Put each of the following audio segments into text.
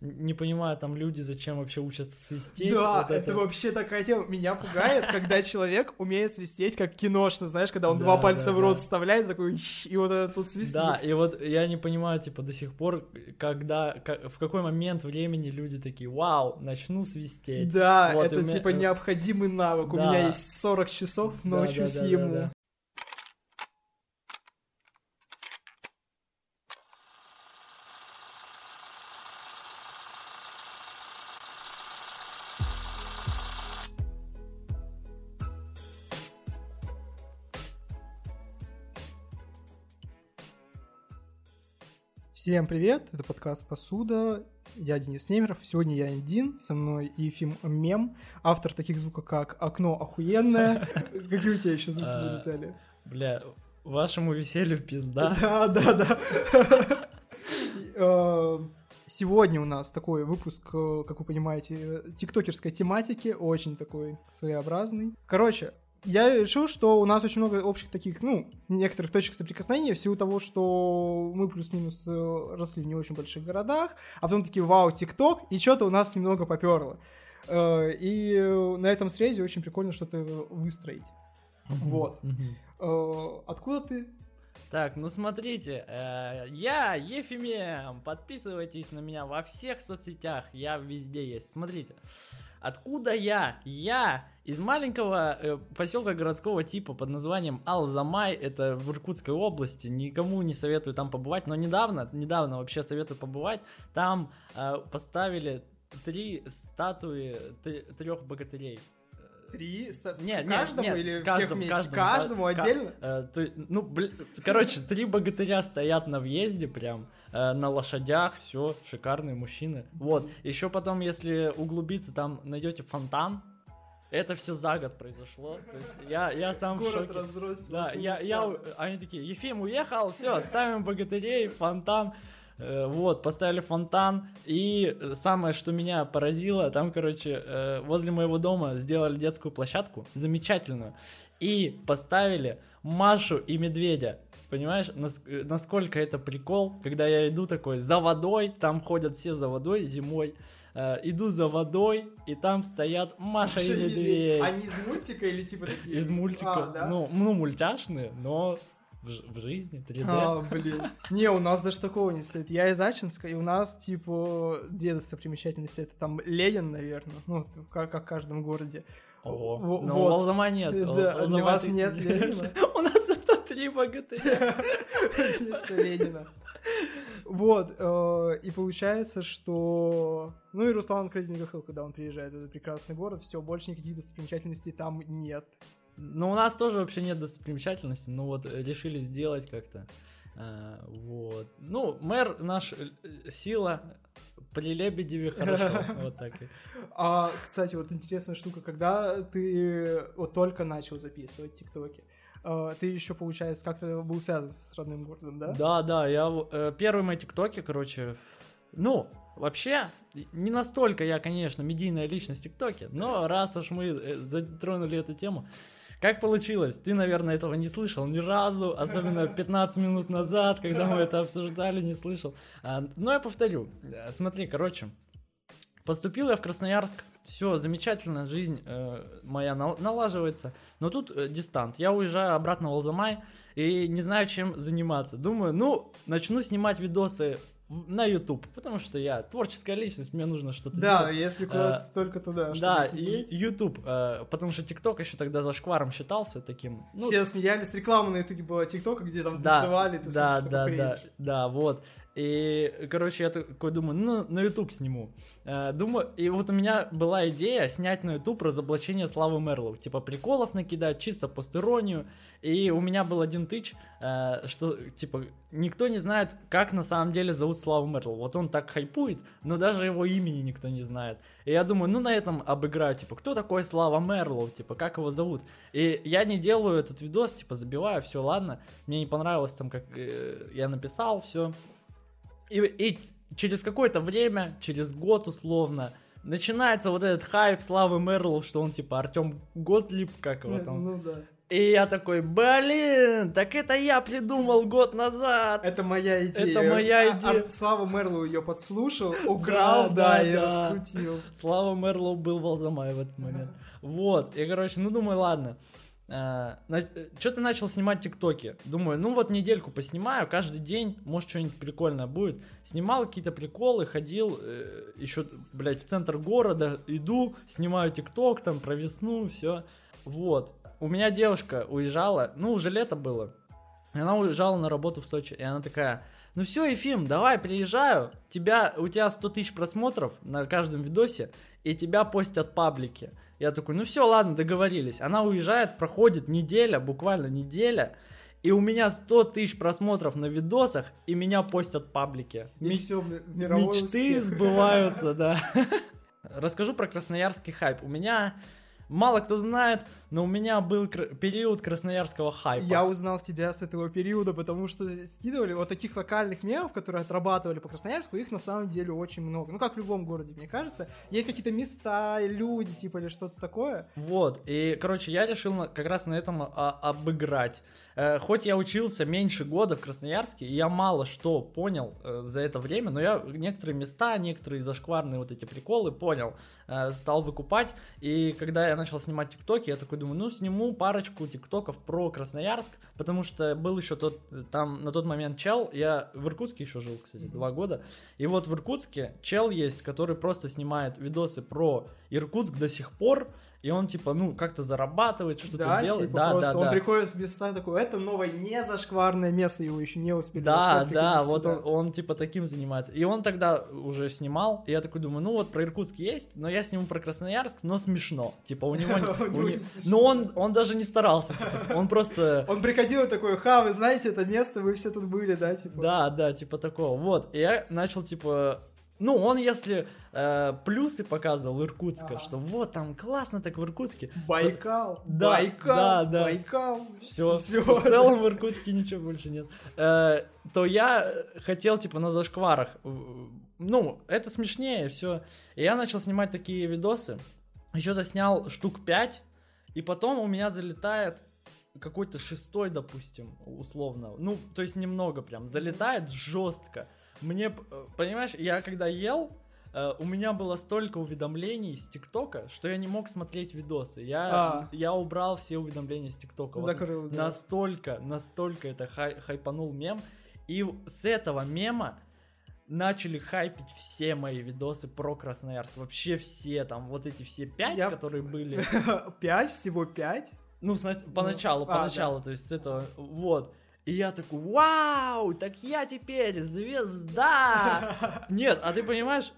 не понимаю, там люди зачем вообще учатся свистеть. Да, Вот это... вообще такая тема. Меня пугает, когда человек умеет свистеть как киношно, знаешь, когда он Да, два пальца да, в рот да. вставляет, такой, и вот это тут свистит. Да, и вот я не понимаю, типа, до сих пор, когда, в какой момент времени люди такие, вау, начну свистеть. Да, Вот, это меня- типа необходимый навык. У меня есть 40 часов, научусь ему. Всем привет, это подкаст «Посуда», я Денис Немеров, сегодня я один, со мной Ефим Мем, автор таких звуков, как «Окно охуенное». Какие у тебя еще звуки А, залетали? Бля, вашему веселью пизда. Да, да, да. Э, Сегодня у нас такой выпуск, э, как вы понимаете, тиктокерской тематики, очень такой своеобразный. Короче, я решил, что у нас очень много общих таких, ну, некоторых точек соприкосновения в силу того, что мы плюс-минус э, росли в не очень больших городах, а потом такие, вау, ТикТок, и что-то у нас немного поперло. Э, И на этом срезе очень прикольно что-то выстроить. Вот. Э, Откуда ты? Так, ну смотрите, э, я Ефимем, подписывайтесь на меня во всех соцсетях, я везде есть. Смотрите, откуда я? Я из маленького э, поселка городского типа под названием Алзамай, это в Иркутской области, никому не советую там побывать, но недавно, недавно вообще советую побывать, там э, поставили три статуи трех богатырей. Три? ста- Нет, каждому нет, или всех каждому, вместе? каждому, Каждому ка- отдельно? э, то- ну, блин, короче, три богатыря стоят на въезде прям, э, на лошадях, все, шикарные мужчины. Вот, еще потом, если углубиться, там найдете фонтан. Это все за год произошло. То есть я, я сам в Город шоке. разросся. Да, я, я, они такие, Ефим уехал, все, ставим богатырей, фонтан. Э, Вот, поставили фонтан, и самое, что меня поразило, там, короче, э, возле моего дома сделали детскую площадку, замечательную, и поставили Машу и Медведя. Понимаешь, нас- э, насколько это прикол, когда я иду такой за водой, там ходят все за водой зимой, э, иду за водой, и там стоят Маша, и Медведь. Они из мультика или типа такие? Из мультика. А, да? ну, ну, мультяшные, но в, в жизни 3D. А, блин. Не, у нас даже такого не стоит. Я из Ачинска, и у нас, типа, две достопримечательности. Это там Ленин, наверное, ну, как, как в каждом городе. Ого. Во- Но вот. у Волзама нет. Да, для Волзама вас нет Ленина. У нас зато три богатыря. Вместо Ленина. Вот, э, и получается, что... Ну и Руслан Крызмигахыл, когда он приезжает в этот прекрасный город, все, больше никаких достопримечательностей там нет. Ну, у нас тоже вообще нет достопримечательностей, но вот э, решили сделать как-то. А, Вот. Ну, мэр наш э, э, сила, при Лебедеве хорошо. Вот так. и. А, кстати, вот интересная штука, когда ты вот только начал записывать тиктоки, э, ты еще, получается, как-то был связан с родным городом, да? Да, да, я э, первые мои тиктоки, короче, ну, вообще, не настолько я, конечно, медийная личность в ТикТоке, но раз уж мы э, затронули эту тему, как получилось? Ты, наверное, этого не слышал ни разу, особенно 15 минут назад, когда мы это обсуждали, не слышал. А, но я повторю. Э, Смотри, короче, поступил я в Красноярск, все замечательно, жизнь э, моя нал- налаживается, но тут э, дистант. Я уезжаю обратно в Алзамай и не знаю, чем заниматься. Думаю, ну, начну снимать видосы на YouTube, потому что я творческая личность, мне нужно что-то Да, делать. если куда-то А, только туда, Да, и сидеть. YouTube, э, потому что TikTok еще тогда за шкваром считался таким. ну, Все смеялись, реклама на ютубе была ТикТока, где там да, танцевали, ты да, смотришь, да, да, кринж. да, вот. И, короче, я такой думаю, ну, на YouTube сниму. Э, Думаю, и вот у меня была идея снять на YouTube разоблачение Славы Мерлоу. Типа приколов накидать, чисто постеронию. И у меня был один тыч, э, что, типа, никто не знает, как на самом деле зовут Славу Мерлоу. Вот он так хайпует, но даже его имени никто не знает. И я думаю, ну, на этом обыграю, типа, кто такой Слава Мерлоу, типа, как его зовут. И я не делаю этот видос, типа, забиваю, все, ладно. Мне не понравилось там, как э, я написал, все. И, и через какое-то время, через год условно, начинается вот этот хайп Славы Мерлоу, что он типа Артем Готлиб, как его там. Ну да. И я такой, блин, так это я придумал год назад. Это моя идея. Это моя А- идея. Ар- Слава Мерлоу ее подслушал, украл, Да, да, да, и да. раскрутил. Слава Мерлоу был в Алзамае в этот момент. Вот, и, короче, ну, думаю, ладно. Что-то начал снимать тиктоки. Думаю, ну вот недельку поснимаю, каждый день, может, что-нибудь прикольное будет. Снимал какие-то приколы, ходил еще, блядь, в центр города, иду, снимаю тикток, там, про весну, все. Вот. У меня девушка уезжала, ну, уже лето было. И Она уезжала на работу в Сочи, и она такая, ну все, Ефим, давай, приезжаю, тебя, у тебя 100 тысяч просмотров на каждом видосе, и тебя постят паблики. Я такой, ну все, ладно, договорились. Она уезжает, проходит неделя, буквально неделя, и у меня 100 тысяч просмотров на видосах, и меня постят паблики. И Ме- все, мировой Мечты успех. сбываются, да. Расскажу про красноярский хайп. У меня мало кто знает, но у меня был кр- период красноярского хайпа. Я узнал тебя с этого периода, потому что скидывали вот таких локальных мемов, которые отрабатывали по Красноярску, их на самом деле очень много. Ну, как в любом городе, мне кажется. Есть какие-то места, люди, типа, или что-то такое. Вот, и, короче, я решил на- как раз на этом а, обыграть. Э, хоть я учился меньше года в Красноярске, и я мало что понял э, за это время, но я некоторые места, некоторые зашкварные вот эти приколы понял, э, стал выкупать, и когда я начал снимать тиктоки, я такой думаю, ну, сниму парочку тиктоков про Красноярск, потому что был еще тот, там на тот момент чел, я в Иркутске еще жил, кстати, два года, и вот в Иркутске чел есть, который просто снимает видосы про Иркутск до сих пор, и он типа, ну, как-то зарабатывает, что-то да, делает. типа, да, просто да, он да. приходит в места такой, это новое не зашкварное место, его еще не успели Да, да, вот сюда. он, он типа таким занимается. И он тогда уже снимал, и я такой думаю, ну вот про Иркутск есть, но я сниму про Красноярск, но смешно. Типа у него... Но он, он даже не старался, типа, он просто... Он приходил и такой, ха, вы знаете это место, вы все тут были, да, типа. Да, да, типа такого. Вот, и я начал, типа... Ну, он, если э, плюсы показывал Иркутска, Ага. что вот там классно так в Иркутске, Байкал, Да, Байкал, да, да. Байкал. все, Всё. в целом в Иркутске ничего больше нет. Э, то я хотел, типа, на зашкварах. Ну, это смешнее, все. И я начал снимать такие видосы. Еще-то снял штук 5, и потом у меня залетает какой-то шестой, допустим, условно. Ну, то есть немного прям. Залетает жестко. Мне, э, понимаешь, я когда ел, э, у меня было столько уведомлений с ТикТока, что я не мог смотреть видосы. Я, А. я убрал все уведомления с ТикТока. Вот Закрыл, да. Настолько, настолько это хай- хайпанул мем. И с этого мема начали хайпить все мои видосы про Красноярск. Вообще все там, вот эти все пять, Я- которые были. Пять, всего пять. Ну, сна- поначалу, а, поначалу, то есть с этого, вот. И я такой, вау, так я теперь звезда! Нет, а ты понимаешь,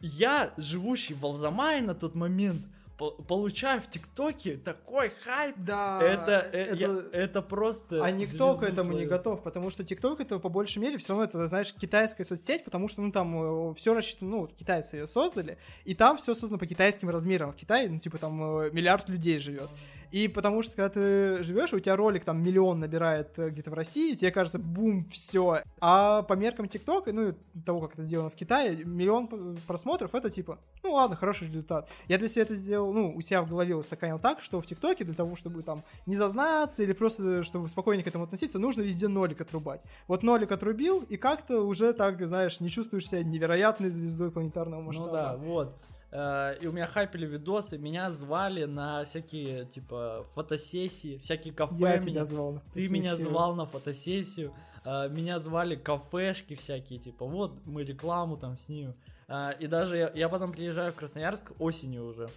я, живущий в Алзамае на тот момент, по- получаю в ТикТоке такой хайп. Да. это, э, я- это просто... А никто к этому не свою. готов, потому что ТикТок это по большей мере все равно это, знаешь, китайская соцсеть, потому что, ну, там все рассчитано, ну, китайцы ее создали, и там все создано по китайским размерам. В Китае, ну, типа, там э, миллиард людей живет. И потому что, когда ты живешь, у тебя ролик там миллион набирает э, где-то в России, тебе кажется, бум, все. А по меркам ТикТока, ну, и того, как это сделано в Китае, миллион просмотров, это типа, ну, ладно, хороший результат. Я для себя это сделал, ну, у себя в голове устаканил так, что в ТикТоке для того, чтобы там не зазнаться или просто, чтобы спокойнее к этому относиться, нужно везде нолик отрубать. Вот нолик отрубил, и как-то уже так, знаешь, не чувствуешь себя невероятной звездой планетарного масштаба. Ну да, вот. Э, И у меня хайпили видосы, меня звали на всякие, типа, фотосессии, всякие кафе. Я меня- тебя звал. на Ты меня фотосессию. звал на фотосессию, меня звали кафешки всякие, типа, вот мы рекламу там снимем. Э, И даже я, я потом приезжаю в Красноярск осенью уже.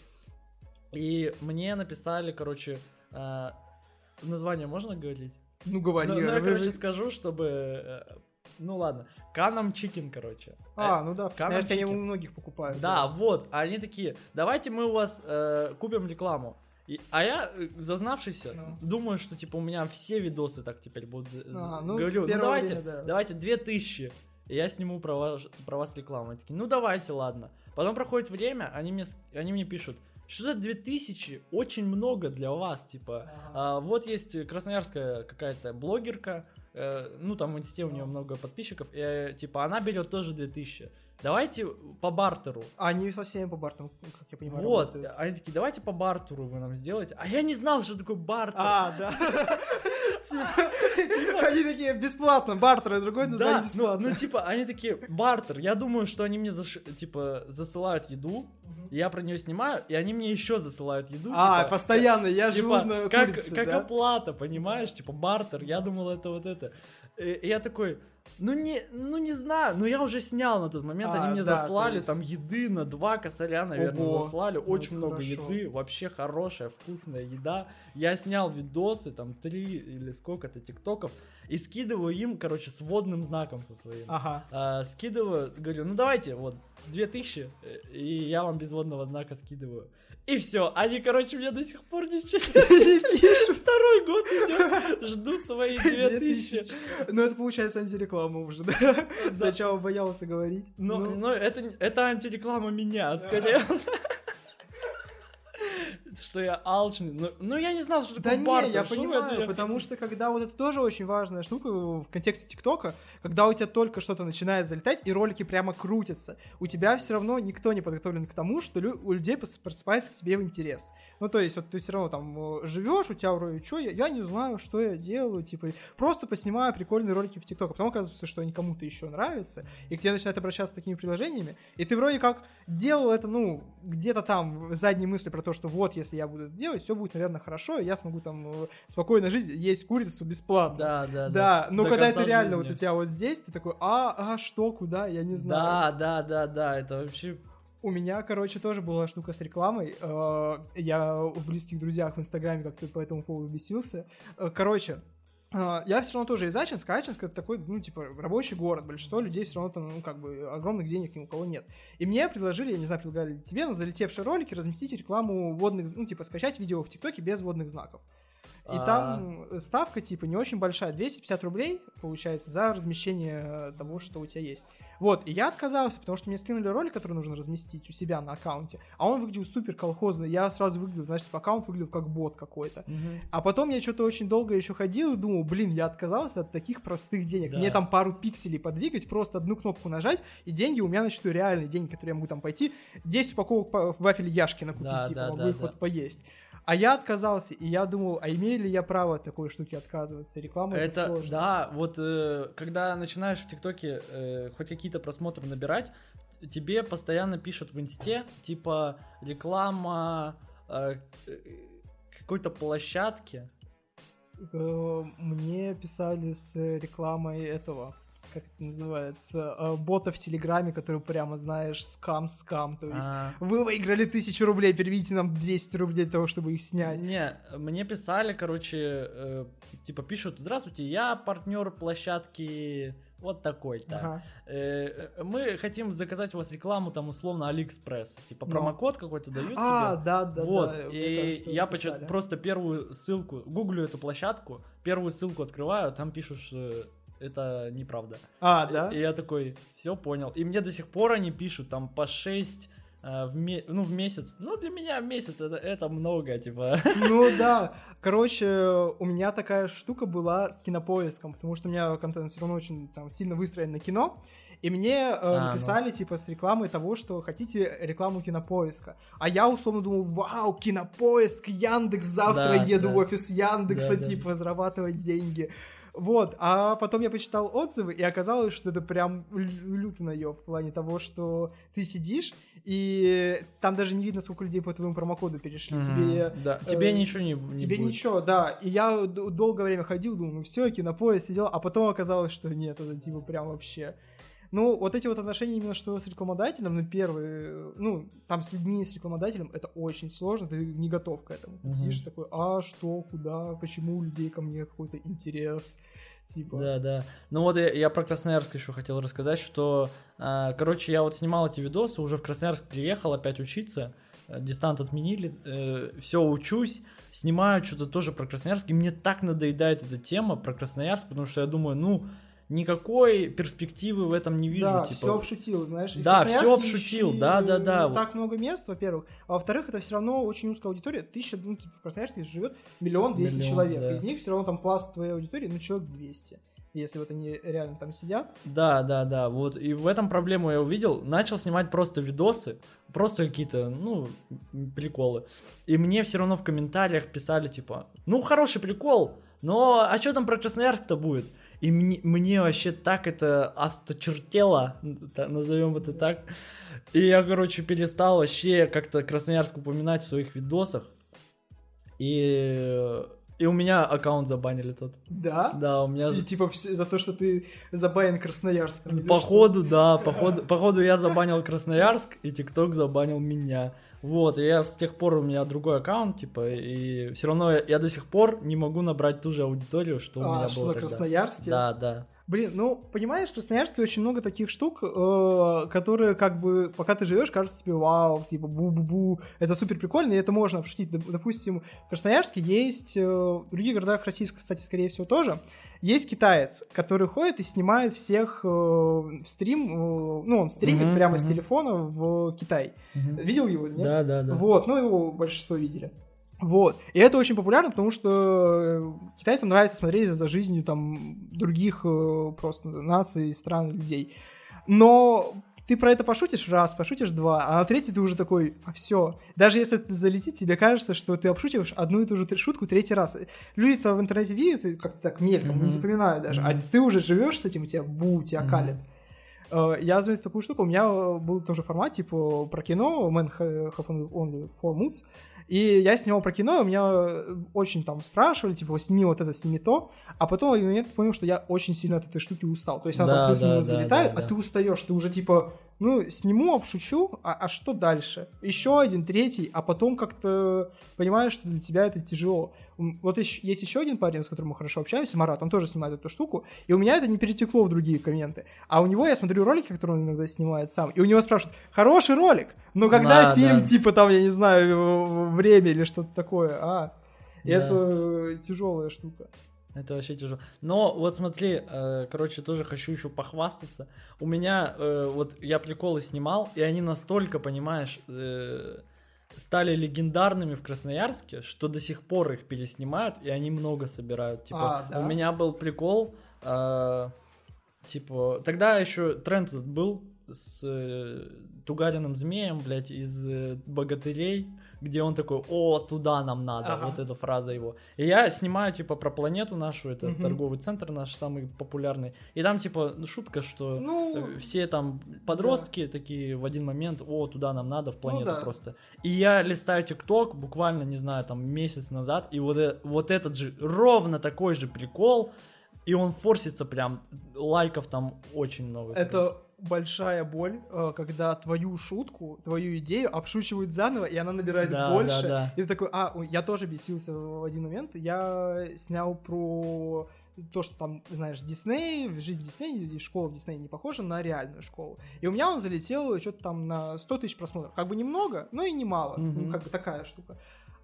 И мне написали, короче, э, название можно говорить? Ну, говори. Ну, ну, я, короче, скажу, чтобы... э, Ну ладно, Канам Чикен, короче. А, ну да, Канам Красноярске они у Chicken. многих покупают. Да, вот, а они такие, давайте мы у вас э, купим рекламу. И- а я, э, зазнавшийся, Ну. думаю, что типа у меня все видосы так теперь будут. А, ну, Говорю, ну давайте, время, да. давайте 2000, и я сниму про вас, про вас рекламу. Они такие, ну давайте, ладно. Потом проходит время, они мне, они мне пишут, что за 2000 очень много для вас, типа. А, вот есть красноярская какая-то блогерка, э, ну там в инсте у нее много подписчиков, и, э, типа она берет тоже 2000. Давайте по бартеру. Они совсем по бартеру, как я понимаю, Вот, работают. они такие, давайте по бартеру вы нам сделаете. А я не знал, что такое бартер. А, да. Типа, они такие, бесплатно, бартер, и другое Да, название ну, бесплатно. ну, типа, они такие, бартер, я думаю, что они мне, типа, засылают еду, я про нее снимаю, и они мне еще засылают еду. А, типа, постоянно, я живу Типа, на как, оплата, понимаешь? Типа, бартер, я думал, это вот это. И я такой, ну не, ну не знаю, но я уже снял на тот момент, А, они мне да, заслали есть- там еды на два косаря, наверное, Ого, заслали, ну очень это много хорошо. еды, вообще хорошая, вкусная еда. Я снял видосы, там три или сколько-то тиктоков, и скидываю им, короче, с водным знаком со своим. Ага. А, скидываю, говорю, ну давайте, вот, 2000, э, и я вам без водного знака скидываю. И все, они, короче, мне до сих пор ничего не пишут. Второй год идет, жду свои 2000. Ну, это получается антиреклама уже, да? Сначала боялся говорить. Но, Ну, это антиреклама меня, скорее. Что я алчный. Ну, ну, я не знал, что Да такое не, бартер. я Что понимаю, это? потому что когда вот это тоже очень важная штука в контексте ТикТока, когда у тебя только что-то начинает залетать, и ролики прямо крутятся, у тебя все равно никто не подготовлен к тому, что лю- у людей прос- просыпается к тебе в интерес. Ну, то есть, вот ты все равно там живешь, у тебя вроде, что я, я не знаю, что я делаю, типа, просто поснимаю прикольные ролики в ТикТок, а потом оказывается, что они кому-то еще нравятся, и к тебе начинают обращаться с такими приложениями, и ты вроде как делал это, ну, где-то там в задней мысли про то, что вот, если я буду это делать, все будет, наверное, хорошо, и я смогу там э, спокойно жить, есть курицу бесплатно. Да, да, Да, но До когда это реально вот жизни. у тебя вот здесь, ты такой, а, а, что, куда, я не знаю. Да, да, да, да, это вообще... У меня, короче, тоже была штука с рекламой. Э, Я у близких друзьях в Инстаграме как-то по этому поводу бесился. Э, Короче, я все равно тоже из Ачинска. Ачинск это такой, ну, типа, рабочий город. Большинство людей все равно там, ну, как бы, огромных денег ни у кого нет. И мне предложили, я не знаю, предлагали ли тебе на залетевшие ролики разместить рекламу водных, ну, типа, скачать видео в ТикТоке без водных знаков. И А. там ставка, типа, не очень большая, 250 рублей, получается, за размещение э, того, что у тебя есть. Вот, и я отказался, потому что мне скинули ролик, который нужно разместить у себя на аккаунте, а он выглядел супер колхозно, я сразу выглядел, значит, типа, аккаунт выглядел как бот какой-то. А потом я что-то очень долго еще ходил и думал, блин, я отказался от таких простых денег. Да. Мне там пару пикселей подвигать, просто одну кнопку нажать, и деньги у меня начнут реальные деньги, которые я могу там пойти, 10 упаковок па- вафеля Яшкина купить, Да, типа, да, могу да, их да. вот поесть. А я отказался, и я думал, а имею ли я право от такой штуки отказываться? Реклама это, Это, сложно. да, вот э, когда начинаешь в ТикТоке э, хоть какие-то просмотры набирать, тебе постоянно пишут в инсте, типа, реклама э, э, какой-то площадки. Э, Мне писали с рекламой этого, как это называется, э, бота в Телеграме, который прямо, знаешь, scam-scam, то есть А, Вы выиграли тысячу рублей, переведите нам 200 рублей для того, чтобы их снять. Не, мне писали, короче, э, типа пишут, здравствуйте, я партнер площадки вот такой-то. Ага. Э, э, мы хотим заказать у вас рекламу, там, условно, Алиэкспресс. Типа, Ну. промокод какой-то дают А, тебе. да, да, вот, да. и кажется, я почему просто первую ссылку, гуглю эту площадку, первую ссылку открываю, там пишут, что это неправда. А, да? И я такой, все понял. И мне до сих пор они пишут там по 6 в, ме- ну, в месяц. Ну, для меня месяц это, это много, типа. Ну да. Короче, у меня такая штука была с кинопоиском, потому что у меня контент все равно очень там сильно выстроен на кино. И мне э, ну. написали, типа, с рекламой того, что хотите рекламу кинопоиска. А я условно думал, вау, кинопоиск, Яндекс, завтра Да, еду да. в офис Яндекса, Да, да. типа, зарабатывать деньги. Вот, а потом я почитал отзывы, и оказалось, что это прям лю- люто наеб в плане того, что ты сидишь, и там даже не видно, сколько людей по твоему промокоду перешли. Мгм. Тебе Да, тебе э, ничего не, не Тебе будет. ничего, да. И я долгое время ходил, думал, ну все, кинопоезд сидел, а потом оказалось, что нет, это типа прям вообще. Ну, вот эти вот отношения именно что с рекламодателем, ну, первые, ну, там с людьми, с рекламодателем, это очень сложно, ты не готов к этому. Ты Мгм. сидишь такой, а, что, куда, почему у людей ко мне какой-то интерес, типа. Да, да. Ну вот я, я про Красноярск еще хотел рассказать, что, а, короче, я вот снимал эти видосы, уже в Красноярск приехал опять учиться, э, дистант отменили, все учусь, снимаю что-то тоже про Красноярск, и мне так надоедает эта тема про Красноярск, потому что я думаю, ну, никакой перспективы в этом не вижу. Да, типа. все обшутил, знаешь. и Да, Красноярске обшутил, ещё да, да, да. Не так много мест, во-первых. А во-вторых, это все равно очень узкая аудитория. Тысяча, ну, типа, в Красноярске живет миллион двести человек. да. Из них все равно там пласт твоей аудитории, ну, человек 200. Если вот они реально там сидят. Да, да, да, вот, и в этом проблему я увидел, начал снимать просто видосы, просто какие-то, ну, приколы, и мне все равно в комментариях писали, типа, ну, хороший прикол, но, а что там про Красноярск-то будет? И мне, мне вообще так это осточертело, назовем это так, и я, короче, перестал вообще как-то Красноярск упоминать в своих видосах, и, и у меня аккаунт забанили тот. Да? Да, у меня... И, Типа за то, что ты забанен Красноярском. или Походу, да, походу, походу я забанил Красноярск, и ТикТок забанил меня. Вот, и я с тех пор у меня другой аккаунт, типа, и все равно я, я до сих пор не могу набрать ту же аудиторию, что у А, меня что было на тогда. Красноярске? Да, да. Блин, ну, понимаешь, в Красноярске очень много таких штук, э, которые, как бы, пока ты живешь, кажется тебе, вау, типа, бу-бу-бу, это супер прикольно, и это можно обшутить. Доп- Допустим, в Красноярске есть, э, в других городах России, кстати, скорее всего, тоже, есть китаец, который ходит и снимает всех э, в стрим, э, ну, он стримит Мгм, прямо с мгм. телефона в Китай. Мгм. Видел его, нет? Да, да, да. Вот, ну его большинство видели. Вот. И это очень популярно, потому что э, китайцам нравится смотреть за жизнью там других э, просто наций, стран, людей. Но ты про это пошутишь раз, пошутишь два, а на третий ты уже такой, а все. Даже если это залетит, тебе кажется, что ты обшутиваешь одну и ту же шутку третий раз. Люди-то в интернете видят как-то так мельком, Мгм. не запоминают даже. А Мгм. ты уже живешь с этим, у тебя бу, тебя Мгм. калит. Э, Я заметил такую штуку, у меня э, был тоже формат, типа, про кино, Man Have Only Four Moods, и я снимал про кино, и у меня э, очень там спрашивали, типа, сними вот это, сними то, а потом в момент понял, что я очень сильно от этой штуки устал. То есть она Да, там плюс-минус да, да, залетает, да, а да. ты устаешь, ты уже типа, ну, сниму, обшучу, а, а что дальше? Еще один, третий, а потом как-то понимаешь, что для тебя это тяжело. Вот ещё- есть еще один парень, с которым мы хорошо общаемся, Марат, он тоже снимает эту штуку, и у меня это не перетекло в другие комменты. А у него я смотрю ролики, которые он иногда снимает сам, и у него спрашивают, хороший ролик, но когда Да, фильм, да. типа там, я не знаю, время или что-то такое, а? Да. Это тяжелая штука. Это вообще тяжело. Но вот смотри, э, короче, тоже хочу еще похвастаться. У меня, э, вот я приколы снимал, и они настолько, понимаешь, э, стали легендарными в Красноярске, что до сих пор их переснимают, и они много собирают. Типа, А, да? у меня был прикол, э, типа, тогда еще тренд этот был с э, Тугариным змеем, блядь, из э, богатырей, где он такой, о, туда нам надо, Ага. вот эта фраза его. И я снимаю, типа, про планету нашу, это Мгм. торговый центр наш самый популярный. И там, типа, ну, шутка, что Ну, э, все там подростки такие в один момент, о, туда нам надо, в планету да. просто. И я листаю ТикТок буквально, не знаю, там месяц назад, и вот, э- вот этот же, ровно такой же прикол, и он форсится прям, лайков там очень много. Это большая боль, э, когда твою шутку, твою идею обшучивают заново, и она набирает Да, больше. да, да. И ты такой, а, я тоже бесился в один момент. Я снял про то, что там, знаешь, Дисней, жизнь Дисней и школа в Дисней не похожа на реальную школу. И у меня он залетел что-то там на 100 тысяч просмотров. Как бы немного, но и немало. Мгм. Ну, как бы такая штука.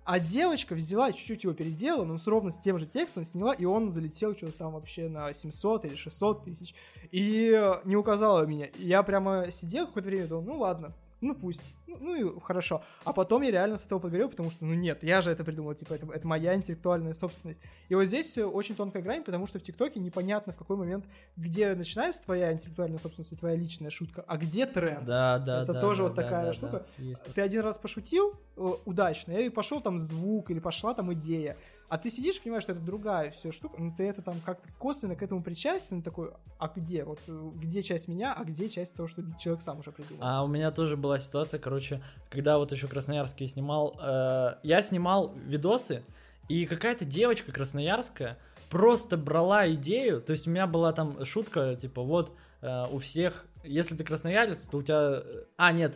А девочка взяла, чуть-чуть его переделала, но ровно с тем же текстом сняла, и он залетел что-то там вообще на 700 или 600 тысяч. И не указала меня. Я прямо сидел какое-то время думал, ну ладно, ну пусть, ну, ну и хорошо. А потом я реально с этого подгорел, потому что, ну нет, я же это придумал, типа, это, это моя интеллектуальная собственность. И вот здесь очень тонкая грань, потому что в ТикТоке непонятно в какой момент, где начинается твоя интеллектуальная собственность и твоя личная шутка, а где тренд. Да, да, Это да, тоже да, вот да, такая да, штука. да, такое. Ты один раз пошутил э, удачно, и пошел там звук, или пошла там идея. А ты сидишь понимаешь, что это другая все штука, но ты это там как-то косвенно к этому причастен, такой, а где? Вот э, где часть меня, а где часть того, что человек сам уже придумал? А у меня тоже была ситуация, короче, когда вот еще Красноярский снимал, э, я снимал видосы, и какая-то девочка красноярская просто брала идею, то есть у меня была там шутка, типа, вот э, у всех, если ты красноярец, то у тебя, э, а нет,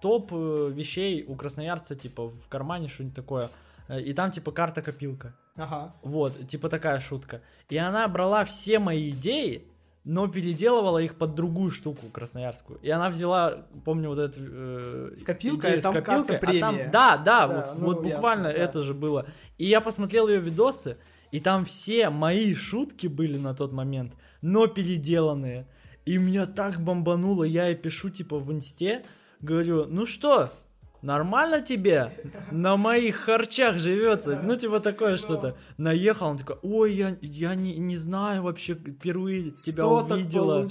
топ э, вещей у красноярца, типа, в кармане что-нибудь такое, и там, типа, карта-копилка. Ага. Вот, типа такая шутка. И она брала все мои идеи, но переделывала их под другую штуку красноярскую. И она взяла, помню, вот эту... э, С копилкой, идею а там карта а там- да, да, Да, вот, ну, вот ясно, буквально да. это же было. И я посмотрел ее видосы, И там все мои шутки были на тот момент, но переделанные. И меня так бомбануло, я и пишу типа в инсте, говорю, ну что, нормально тебе на моих харчах живется? Ну, типа такое что-то. Наехал, он такой, ой, я, я не, не знаю вообще, впервые тебя увидела.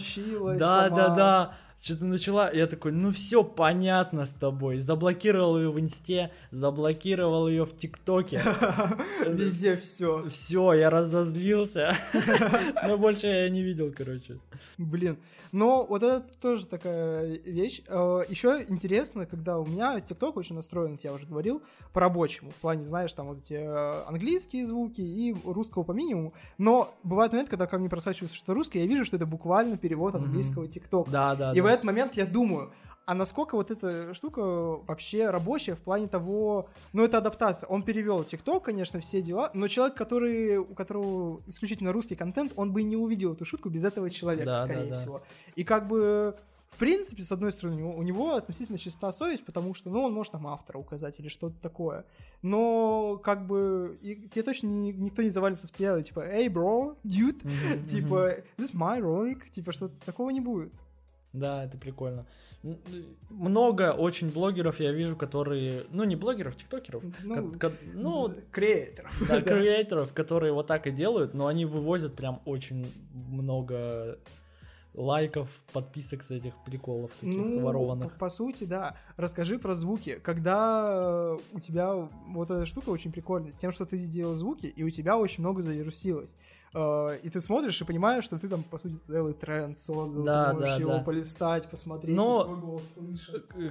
Да, да, да. Что-то начала, я такой, ну все понятно с тобой. Заблокировал ее в инсте, заблокировал ее в ТикТоке. Везде все. Все, я разозлился. Но больше я не видел, короче. Блин. Но вот это тоже такая вещь. Еще интересно, когда у меня ТикТок очень настроен, я уже говорил, по-рабочему. В плане, знаешь, там вот эти э, английские звуки и русского по минимуму. Но бывает момент, когда ко мне просачивается что русское, я вижу, что это буквально перевод английского ТикТока. Да, да, И в да. Этот момент я думаю, а насколько вот эта штука вообще рабочая в плане того, ну это адаптация. Он перевел ТикТок, конечно, все дела, но человек, который, у которого исключительно русский контент, он бы и не увидел эту шутку без этого человека, Да, скорее да, да. всего. И как бы в принципе, с одной стороны, у него, относительно чиста совесть, потому что, ну, он может там автора указать или что-то такое. Но, как бы, и тебе точно ни- никто не завалится с пьяной, типа, эй, бро, dude, типа, this my ролик, типа, что такого не будет. Да, это прикольно. Много очень блогеров я вижу, которые... Ну, не блогеров, тиктокеров. Ну, ко- ко- ну, креаторов. да, креаторов, которые вот так и делают, но они вывозят прям очень много лайков, подписок с этих приколов таких Ну, ворованных. по сути, да. Расскажи про звуки. Когда э, у тебя вот эта штука очень прикольная, с тем, что ты сделал звуки, и у тебя очень много завирусилось. Э, И ты смотришь и понимаешь, что ты там, по сути, целый тренд создал, Да, ты можешь да, его да. полистать, посмотреть, Но- твой голос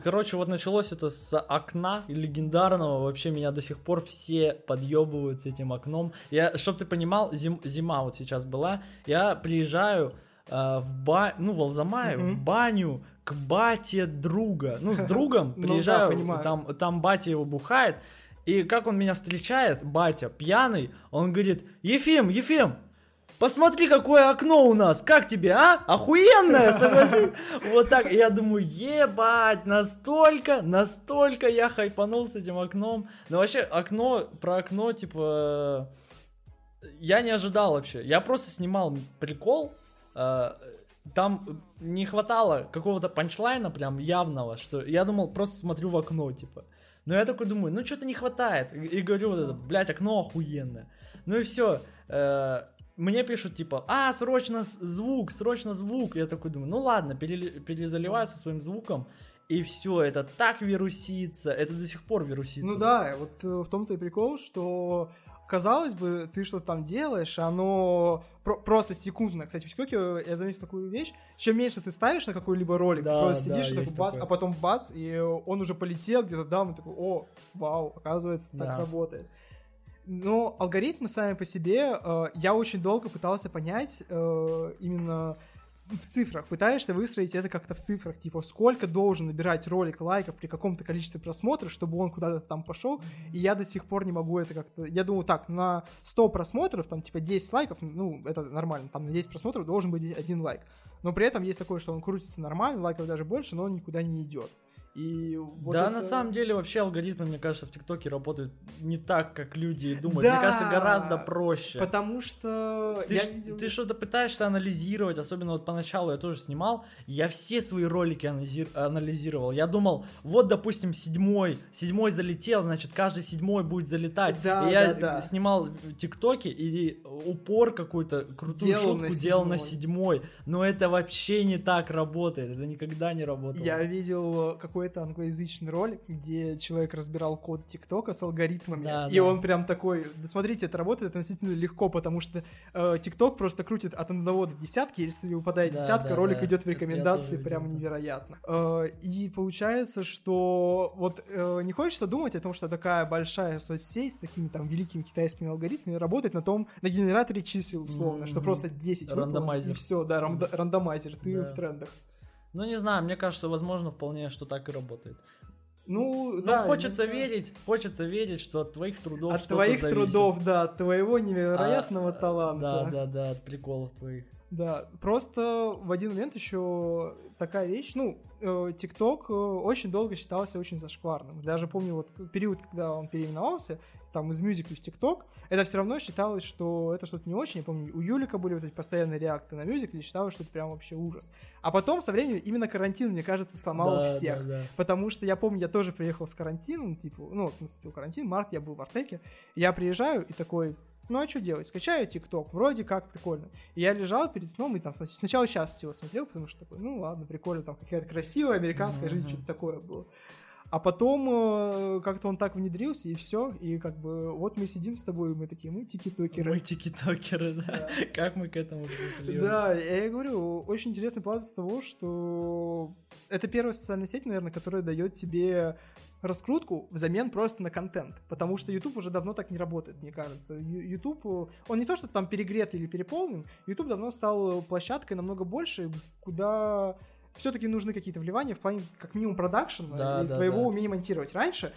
Короче, вот началось это с окна легендарного. Вообще меня до сих пор все подъебывают с этим окном. Я, чтоб ты понимал, зим- зима вот сейчас была. Я приезжаю э, в ба... ну, в Алзамае, Мгм. в баню к бате друга. Ну, с другом Ну да, приезжаю, там батя его бухает. И как он меня встречает, батя, пьяный, он говорит, Ефим, Ефим, Посмотри, какое окно у нас, как тебе, а? Охуенное, согласись? Вот так, я думаю, ебать, настолько, настолько я хайпанул с этим окном. Ну вообще, окно, про окно, типа, я не ожидал вообще. Я просто снимал прикол, э, там не хватало какого-то панчлайна прям явного, что я думал, просто смотрю в окно, типа. Но я такой думаю, ну что-то не хватает. И, и говорю вот это, блядь, окно охуенное. Ну и все. Мне пишут типа, а, срочно звук, срочно звук. Я такой думаю, ну ладно, перели- перезаливаю со своим звуком. И все, это так вирусится, это до сих пор вирусится. Ну да, вот э, в том-то и прикол, что казалось бы, ты что-то там делаешь, оно про- просто секундно. Кстати, в ТикТоке я заметил такую вещь. Чем меньше ты ставишь на какой-либо ролик, Да, ты просто да, сидишь, и такой бац, такое. а потом бац, и он уже полетел где-то там, и такой, о, вау, оказывается, так Да. работает. Но алгоритмы сами по себе, э, я очень долго пытался понять э, именно в цифрах. Пытаешься выстроить это как-то в цифрах. Типа, сколько должен набирать ролик лайков при каком-то количестве просмотров, чтобы он куда-то там пошел. И я до сих пор не могу это как-то... Я думаю, так, на 100 просмотров, там, типа, 10 лайков, ну, это нормально. Там на 10 просмотров должен быть один лайк. Но при этом есть такое, что он крутится нормально, лайков даже больше, но он никуда не идет. И вот да, это- на самом деле вообще алгоритмы, мне кажется, в ТикТоке работают не так, как люди думают. Да. Мне кажется, гораздо проще. Потому что... Ты, я видел- ты что-то пытаешься анализировать, особенно вот поначалу я тоже снимал, я все свои ролики анализи- анализировал. Я думал, вот, допустим, седьмой, седьмой залетел, значит, каждый седьмой будет залетать. Да, и я да, да. снимал ТикТоки и упор какую-то крутую Делал шутку на делал на седьмой. Но это вообще не так работает, это никогда не работало. Я видел какой-то англоязычный ролик, где человек разбирал код ТикТока с алгоритмами, Да, и да. он прям такой, да смотрите, это работает относительно легко, потому что э, ТикТок просто крутит от одного до десятки, если выпадает Да, десятка, да, ролик да. идет в рекомендации, прям видел, невероятно. Э, и получается, что вот э, не хочется думать о том, что такая большая соцсеть с такими там великими китайскими алгоритмами работает на том, на генераторе чисел условно, что Мгм. просто 10 выпало, Рандомайзер. и все, да, рандомайзер, ты Да. в трендах. Ну, не знаю, мне кажется, возможно, вполне, что так и работает. Ну, Но да. хочется иногда- верить, хочется верить, что от твоих трудов От твоих зависит. трудов, да, от твоего невероятного А, таланта. Да, да, да, от приколов твоих. Да, просто в один момент еще такая вещь, ну, э, ТикТок э, очень долго считался очень зашкварным. Даже помню вот период, когда он переименовался, там из мюзикла в ТикТок, это все равно считалось, что это что-то не очень. Я помню, у Юлика были вот эти постоянные реакты на мюзикл, и считалось, что это прям вообще ужас. А потом со временем именно карантин, мне кажется, сломал Да, всех. да, да. Потому что я помню, я тоже приехал с карантином, типа, ну, наступил карантин, март, я был в Артеке. Я приезжаю и такой, ну а что делать? Скачаю ТикТок, вроде как прикольно. И я лежал перед сном и там снач- сначала сейчас его смотрел, потому что такой, ну ладно, прикольно, там какая-то красивая американская жизнь, Мгм. что-то такое было. А потом э, как-то он так внедрился, и все. И как бы вот мы сидим с тобой, и мы такие, мы тики-токеры. Мы тикитокеры, да. Да. Как мы к этому пришли? Да, я говорю, очень интересный план с того, что это первая социальная сеть, наверное, которая дает тебе раскрутку взамен просто на контент. Потому что YouTube уже давно так не работает, мне кажется. YouTube, он не то, что там перегрет или переполнен, YouTube давно стал площадкой намного больше, куда все-таки нужны какие-то вливания в плане, как минимум, продакшена Да, и да, твоего да. умения монтировать. Раньше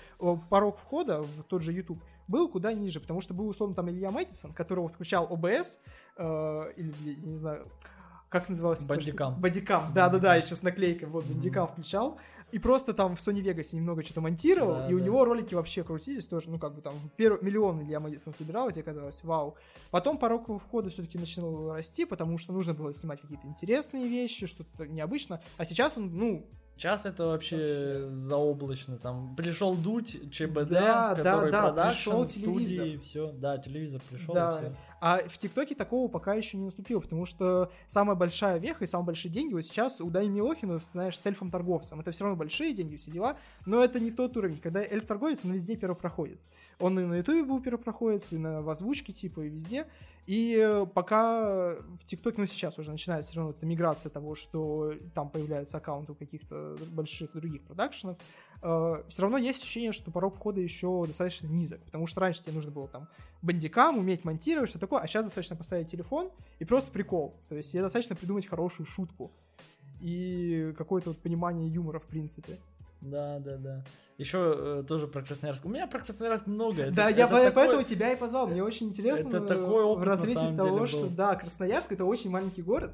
порог входа в тот же YouTube был куда ниже, потому что был, условно, там Илья Мэтисон, которого включал OBS, э, или, я не знаю, как называлось? Бандикам. Бандикам, да-да-да, я сейчас наклейка, вот. Бандикам включал, и просто там в Sony Vegas немного что-то монтировал, Да, и у да. него ролики вообще крутились тоже, ну, как бы там, первый миллион Илья Мэдисон собирал, и тебе казалось, вау. Потом порог входа все-таки начинал расти, потому что нужно было снимать какие-то интересные вещи, что-то необычно, а сейчас он, ну, Сейчас это вообще, Вообще. заоблачно. Там пришел дуть, ЧБД, Да, да, который да, продакшн, пришел студии, телевизор. все. Да, телевизор пришел, Да. все. А в ТикТоке такого пока еще не наступило, потому что самая большая веха и самые большие деньги вот сейчас у Дани Милохина, знаешь, с эльфом-торговцем. Это все равно большие деньги, все дела, но это не тот уровень. Когда эльф-торговец, он везде первопроходец. Он и на Ютубе был первопроходец, и на в озвучке типа, и везде. И э, пока в ТикТоке, ну сейчас уже начинается все равно эта миграция того, что там появляются аккаунты у каких-то больших других продакшенов, все равно есть ощущение, что порог входа еще достаточно низок, потому что раньше тебе нужно было там бандикам, уметь монтировать, что такое, а сейчас достаточно поставить телефон и просто прикол. То есть тебе достаточно придумать хорошую шутку и какое-то вот понимание юмора в принципе. Да, да, да. Еще э, тоже про Красноярск. У меня про Красноярск много. Это- да, я это по- такой- поэтому тебя и позвал. Мне очень интересно это такой опыт, в разрезе того, деле, что был. да, Красноярск это очень маленький город.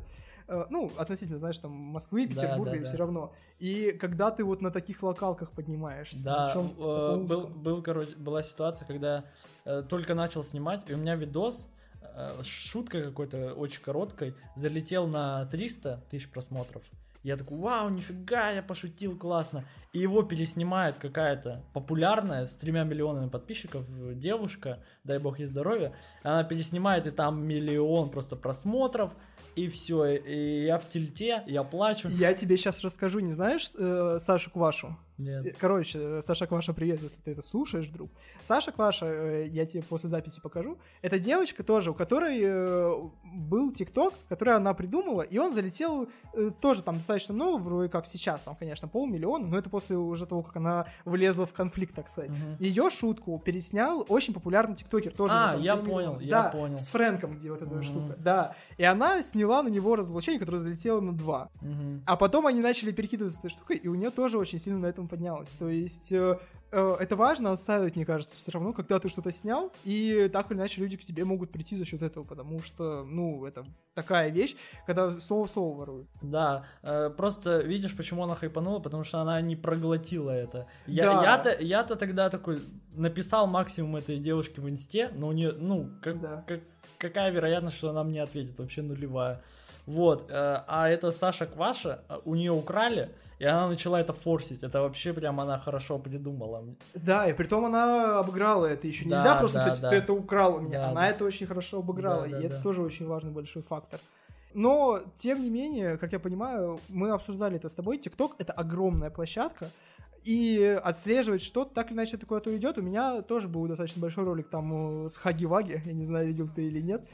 Э, Ну, относительно, знаешь, там Москвы, Да, Петербурга, да, и да. все равно. И когда ты вот на таких локалках поднимаешься, Да, причём э, был, был, короче, была ситуация, когда э, только начал снимать, и у меня видос, э, с шуткой какой-то очень короткой, залетел на 300 тысяч просмотров. Я такой, вау, нифига, я пошутил, классно. И его переснимает какая-то популярная с тремя миллионами подписчиков девушка, дай бог ей здоровья. Она переснимает, и там миллион просто просмотров, и все. И я в тильте, я плачу. Я тебе сейчас расскажу, не знаешь э, Сашу Квашу? Нет. Короче, э, Саша Кваша, привет, если ты это слушаешь, друг. Саша Кваша, э, я тебе после записи покажу. Это девочка тоже, у которой э, был ТикТок, который она придумала, и он залетел э, тоже там достаточно много, вроде как сейчас, там, конечно, полмиллиона, но это после уже того, как она влезла в конфликт, так сказать. Мгм. Ее шутку переснял очень популярный тиктокер. Тоже А, я понял, миллиона. я Да, понял. С Фрэнком, где вот эта Мгм. штука. Да. И она сняла на него разоблачение, которое залетело на 2. Мгм. А потом они начали перекидываться этой штукой, и у нее тоже очень сильно на этом поднялось. То есть э, э, это важно оставить, мне кажется, все равно, когда ты что-то снял, и так или иначе люди к тебе могут прийти за счет этого, потому что, ну, это такая вещь, когда слово в слово воруют. Да, э, просто видишь, почему она хайпанула, потому что она не проглотила это. Я, Да. Я-то, я-то тогда такой написал максимум этой девушке в инсте, но у нее, ну, как, Да. как- какая вероятность, что она мне ответит? Вообще нулевая. Вот, э, а это Саша Кваша, э, у нее украли, и она начала это форсить. Это вообще прям она хорошо придумала. Да, и притом она обыграла это. Еще Да, нельзя просто да, сказать, да. ты это украл у меня. Да, она да. это очень хорошо обыграла, Да, да, и это да. тоже очень важный большой фактор. Но, тем не менее, как я понимаю, мы обсуждали это с тобой. ТикТок — это огромная площадка, и отслеживать что-то, так или иначе это куда-то идет. У меня тоже был достаточно большой ролик там э, с Хаги-Ваги, я не знаю, видел ты или нет.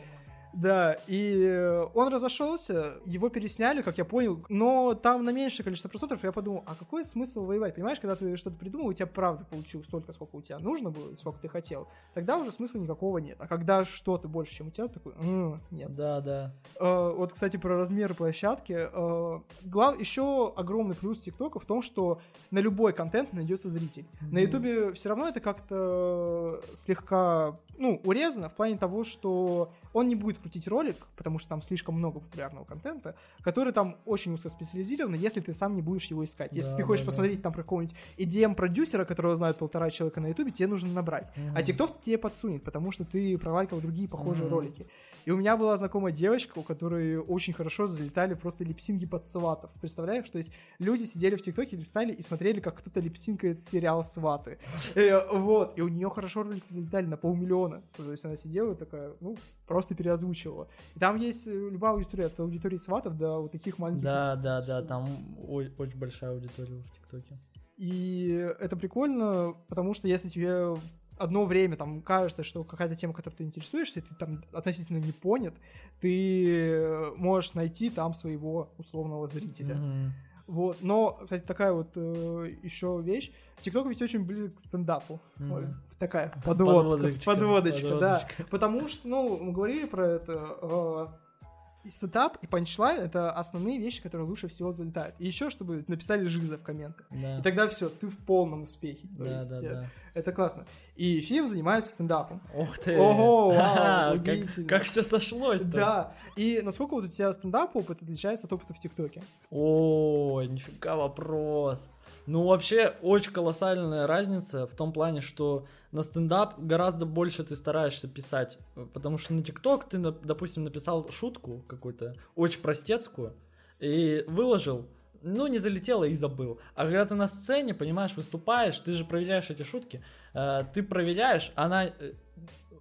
Да, и он разошелся, его пересняли, как я понял, но там на меньшее количество просмотров я подумал, а какой смысл воевать? Понимаешь, когда ты что-то придумал, у тебя правда получилось столько, сколько у тебя нужно было, сколько ты хотел, тогда уже смысла никакого нет. А когда что-то больше, чем у тебя, такой, «М, нет. Да, да. Э, вот, кстати, про размеры площадки. Э, глав... Еще огромный плюс ТикТока в том, что на любой контент найдется зритель. На Мгм. Ютубе все равно это как-то слегка, ну, урезано в плане того, что он не будет закрутить ролик, потому что там слишком много популярного контента, который там очень узкоспециализирован, если ты сам не будешь его искать. Если Да, ты хочешь да, да. посмотреть там про какого-нибудь EDM-продюсера, которого знают полтора человека на ютубе, тебе нужно набрать. А ТикТок тебе подсунет, потому что ты пролайкал другие похожие Мгм. ролики. И у меня была знакомая девочка, у которой очень хорошо залетали просто липсинги под сватов. Представляешь? То есть люди сидели в ТикТоке, листали и смотрели, как кто-то липсинкает сериал «Сваты». Э, Вот. И у нее хорошо ролики залетали на полмиллиона. То есть она сидела и такая, ну, просто переозвучивала. И там есть э, любая аудитория, от аудитории сватов до вот таких маленьких Да, да, да, там очень большая аудитория в ТикТоке. И это прикольно, потому что если тебе одно время там кажется, что какая-то тема, которой ты интересуешься, и ты там относительно не понят, ты можешь найти там своего условного зрителя. Мгм. Вот. Но, кстати, такая вот еще вещь. TikTok ведь очень близок к стендапу. Ой, такая подводка. Подводочка, Подводочка, да. подводочка. Потому что, ну, мы говорили про это. э, и setup и punchline — это основные вещи, которые лучше всего залетают. И еще, чтобы написали жиза в комментах. Да. И тогда все, ты в полном успехе. То Да, есть, да, э, да. Это классно. И фильм занимается стендапом. Ух ты! Ого, вау, как, как все сошлось-то. Да. И насколько вот у тебя стендап опыт отличается от опыта в ТикТоке? Ой, нифига вопрос. Ну, вообще, очень колоссальная разница в том плане, что на стендап гораздо больше ты стараешься писать. Потому что на ТикТок ты, допустим, написал шутку какую-то, очень простецкую, и выложил, ну, не залетело и забыл. А когда ты на сцене, понимаешь, выступаешь, ты же проверяешь эти шутки, э, ты проверяешь, она э,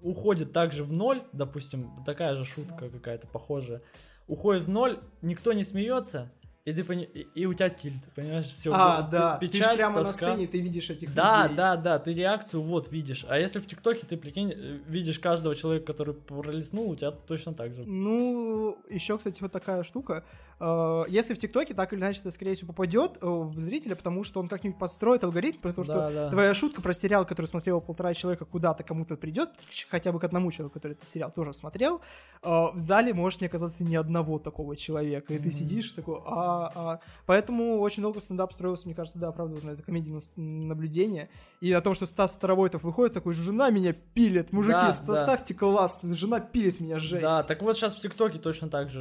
уходит также в ноль, допустим, такая же шутка какая-то похожая, уходит в ноль, никто не смеется, и ты пони- и, и у тебя тильт, понимаешь, все. а, да. ты же прямо на сцене, ты видишь этих Да, людей. да, да, ты реакцию вот видишь. А если в ТикТоке ты, прикинь, видишь каждого человека, который пролистнул, у тебя точно так же. Ну, еще, кстати, вот такая штука. Э, Если в ТикТоке так или иначе это, скорее всего, попадет э, в зрителя, потому что он как-нибудь подстроит алгоритм, потому что Да, да. твоя шутка про сериал, который смотрел полтора человека, куда-то кому-то придет, хотя бы к одному человеку, который этот сериал тоже смотрел, э, в зале может не оказаться ни одного такого человека, и ты Мгм. сидишь такой, а, а. Поэтому очень долго стендап строился, мне кажется, да, правда, на это комедийное наблюдение, и о том, что Стас Старовойтов выходит такой, жена меня пилит, мужики, Да, ста- да. ставьте класс, жена пилит меня, жесть. Да, так вот сейчас в ТикТоке точно так же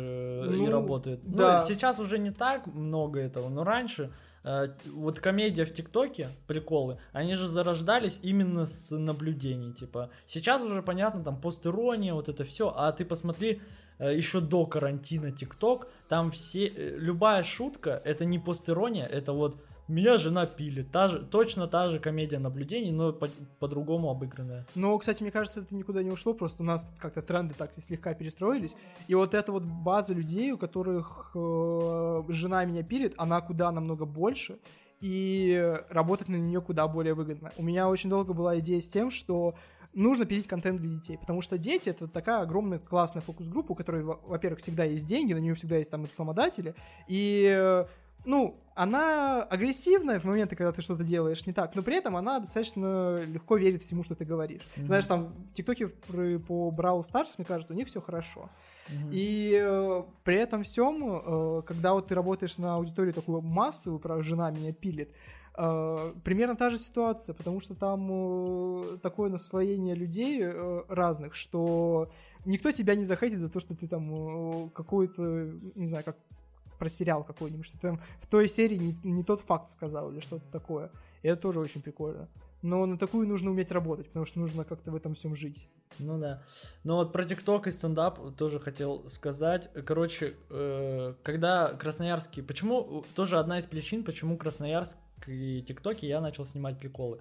э, и Ну, работает. да. Ну, сейчас уже не так много этого, но раньше э, вот комедия в ТикТоке, приколы, они же зарождались именно с наблюдений, типа. Сейчас уже понятно, там постерония, вот это все, а ты посмотри э, еще до карантина ТикТок, там все, э, любая шутка, это не постерония, это вот меня жена пилит, та же, точно та же комедия наблюдений, но по- по-другому обыгранная. Но, кстати, мне кажется, это никуда не ушло, просто у нас как-то тренды так слегка перестроились. И вот эта вот база людей, у которых э, жена меня пилит, она куда намного больше, и работать на нее куда более выгодно. У меня очень долго была идея с тем, что нужно пилить контент для детей, потому что дети это такая огромная классная фокус-группа, у которой, во- во-первых, всегда есть деньги, на нее всегда есть там рекламодатели, и ну, она агрессивная в моменты, когда ты что-то делаешь не так, но при этом она достаточно легко верит всему, что ты говоришь. Мгм. Знаешь, там в ТикТоке по Brawl Stars, мне кажется, у них все хорошо. Мгм. И э, при этом всем, э, когда вот ты работаешь на аудиторию такую массовую, про жена меня пилит, э, примерно та же ситуация, потому что там э, такое наслоение людей э, разных, что никто тебя не захейтит за то, что ты там э, какой-то, не знаю, как про сериал какой-нибудь, что там в той серии не, не тот факт сказал или что-то такое. И это тоже очень прикольно. Но на такую нужно уметь работать, потому что нужно как-то в этом всем жить. Ну да. Но вот про ТикТок и стендап тоже хотел сказать. Короче, э, когда Красноярский... Почему... Тоже одна из причин, почему Красноярск и ТикТоке я начал снимать приколы.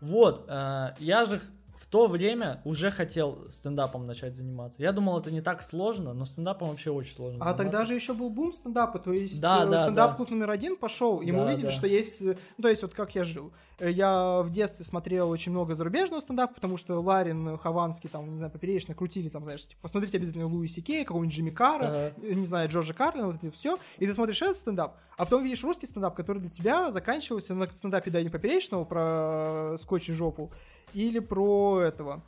Вот, э, я же в то время уже хотел стендапом начать заниматься. Я думал, это не так сложно, но стендапом вообще очень сложно А тогда заниматься. же еще был бум стендапа, то есть Да, э, да, стендап-клуб номер один пошел, и мы Да, увидели, да. что есть, э, ну, то есть вот как я жил. Э, Я в детстве смотрел очень много зарубежного стендапа, потому что Ларин, Хованский, там, не знаю, поперечно крутили, там, знаешь, типа, посмотрите обязательно Луиси Кей, какого-нибудь Джимми Карра, Ага. не знаю, Джорджа Карлина, вот это все, и ты смотришь этот стендап, а потом видишь русский стендап, который для тебя заканчивался на стендапе Дани Поперечного про скотч и жопу, или про этого,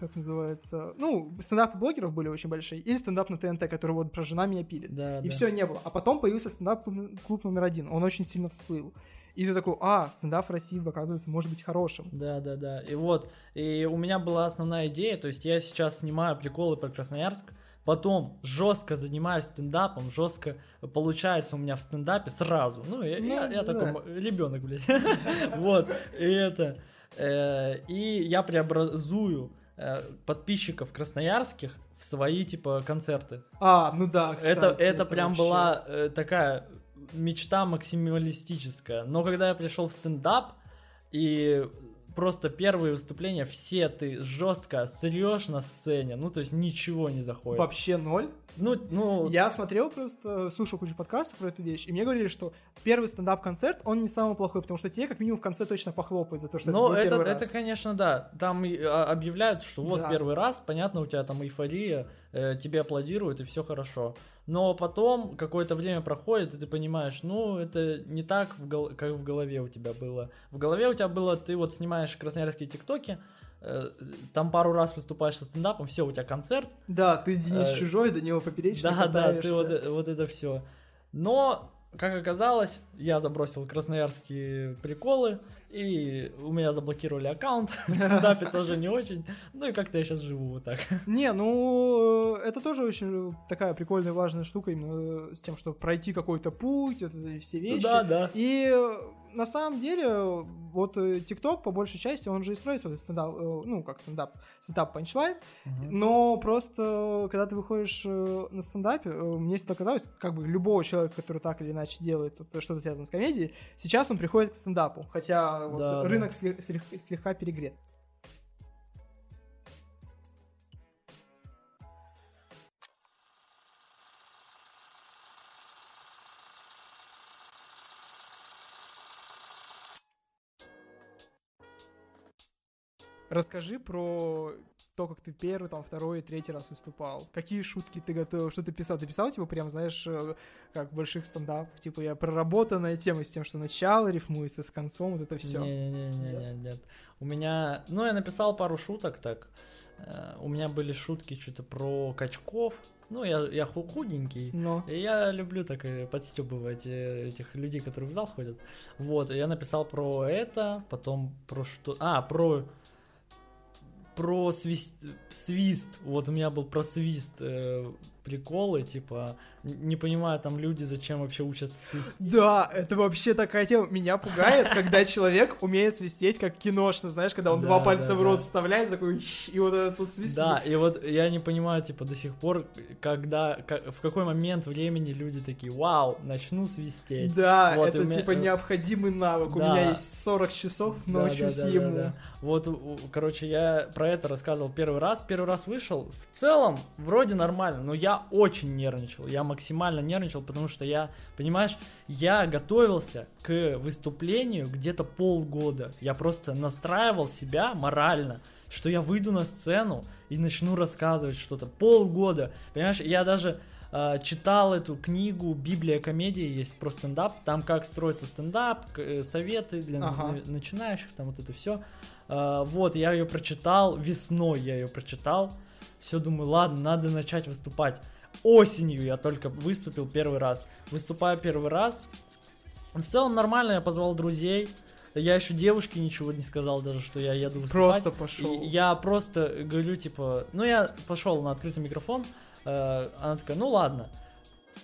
как называется, ну, стендапы блогеров были очень большие, или стендап на ТНТ, который вот про жена меня пилит. Да, И да. все не было. А потом появился стендап-клуб номер один. Он очень сильно всплыл. И ты такой, а, стендап в России, оказывается, может быть хорошим. Да, да, да. И вот, и у меня была основная идея, то есть я сейчас снимаю приколы про Красноярск, потом жестко занимаюсь стендапом, жестко получается у меня в стендапе сразу. Ну, я, Ну, я, я да. такой ребенок, блядь. Вот, и это. Э, И я преобразую э, подписчиков красноярских в свои, типа, концерты. А, ну да, кстати. Это, это прям вообще- была э, такая мечта максималистическая. Но когда я пришел в стендап, и просто первые выступления, все ты жестко срешь на сцене, ну, то есть ничего не заходит. Вообще ноль. Ну, ну, Я смотрел просто, слушал кучу подкастов про эту вещь, и мне говорили, что первый стендап-концерт, он не самый плохой, потому что тебе как минимум в конце точно похлопают за то, что но это это, это, конечно, да. Там а, объявляют, что вот Да. первый раз, понятно, у тебя там эйфория, э, тебе аплодируют, и все хорошо. Но потом какое-то время проходит, и ты понимаешь, ну, это не так, в гол- как в голове у тебя было. В голове у тебя было, ты вот снимаешь красноярские тиктоки, э, там пару раз выступаешь со стендапом, все, у тебя концерт, Да, ты Денис Э, Чужой, Данила Поперечный да, да, ты катаешься. вот, э- вот это все. Но, как оказалось, я забросил красноярские приколы, и у меня заблокировали аккаунт. В стендапе тоже не очень. Ну и как-то я сейчас живу вот так. Не, ну, это тоже очень такая прикольная, важная штука, именно с тем, чтобы пройти какой-то путь, эти все вещи. да. И э, на самом деле, вот э, ТикТок, по большей части, он же и строится, вот стендап, э, ну, как стендап, стендап панчлайн, но просто, когда ты выходишь э, на стендапе, э, мне всегда казалось, как бы любого человека, который так или иначе делает что-то связанное с комедией, сейчас он приходит к стендапу, хотя вот Да, да. рынок слег- слег- слегка перегрет. Расскажи про то, как ты первый, там, второй, третий раз выступал. Какие шутки ты готовил, что ты писал? Ты писал, типа, прям, знаешь, э, как в больших стендапах, типа, я проработанная тема с тем, что начало рифмуется с концом, вот это все. Не-не-не, нет. У меня, ну, я написал пару шуток так. Э, У меня были шутки что-то про качков. Ну, я, я ху- худенький. Но. И я люблю так э, подстебывать этих людей, которые в зал ходят. Вот, я написал про это, потом про что... А, про... Про свист... свист. Вот у меня был про свист э, приколы, типа... Не понимаю, там люди зачем вообще учатся свистеть. Да, это вообще такая тема. Меня пугает, когда человек умеет свистеть, как киношно, знаешь, когда он Да, два пальца да, в рот да. вставляет, такой, и вот этот тут свист. Да, и вот я не понимаю, типа, до сих пор, когда, в какой момент времени люди такие, вау, начну свистеть. Да, Вот, это меня- типа необходимый навык. У меня есть 40 часов, научусь да, да, да, ему. да. Вот, короче, я про это рассказывал первый раз. Первый раз вышел. В целом, вроде нормально, но я очень нервничал. Я максимально нервничал, потому что я, понимаешь, я готовился к выступлению где-то полгода. Я просто настраивал себя морально, что я выйду на сцену и начну рассказывать что-то. Полгода. Понимаешь, я даже э, читал эту книгу «Библия комедии», есть про стендап, там как строится стендап, э, советы для Ага. на- начинающих, там вот это все. вот, я ее прочитал, весной я ее прочитал, все, думаю, ладно, надо начать выступать. Осенью я только выступил первый раз. Выступаю первый раз. В целом нормально, я позвал друзей. Я еще девушке ничего не сказал даже, что я еду выступать. Просто пошел. И я просто говорю, типа, ну я пошел на открытый микрофон, э, она такая, ну ладно.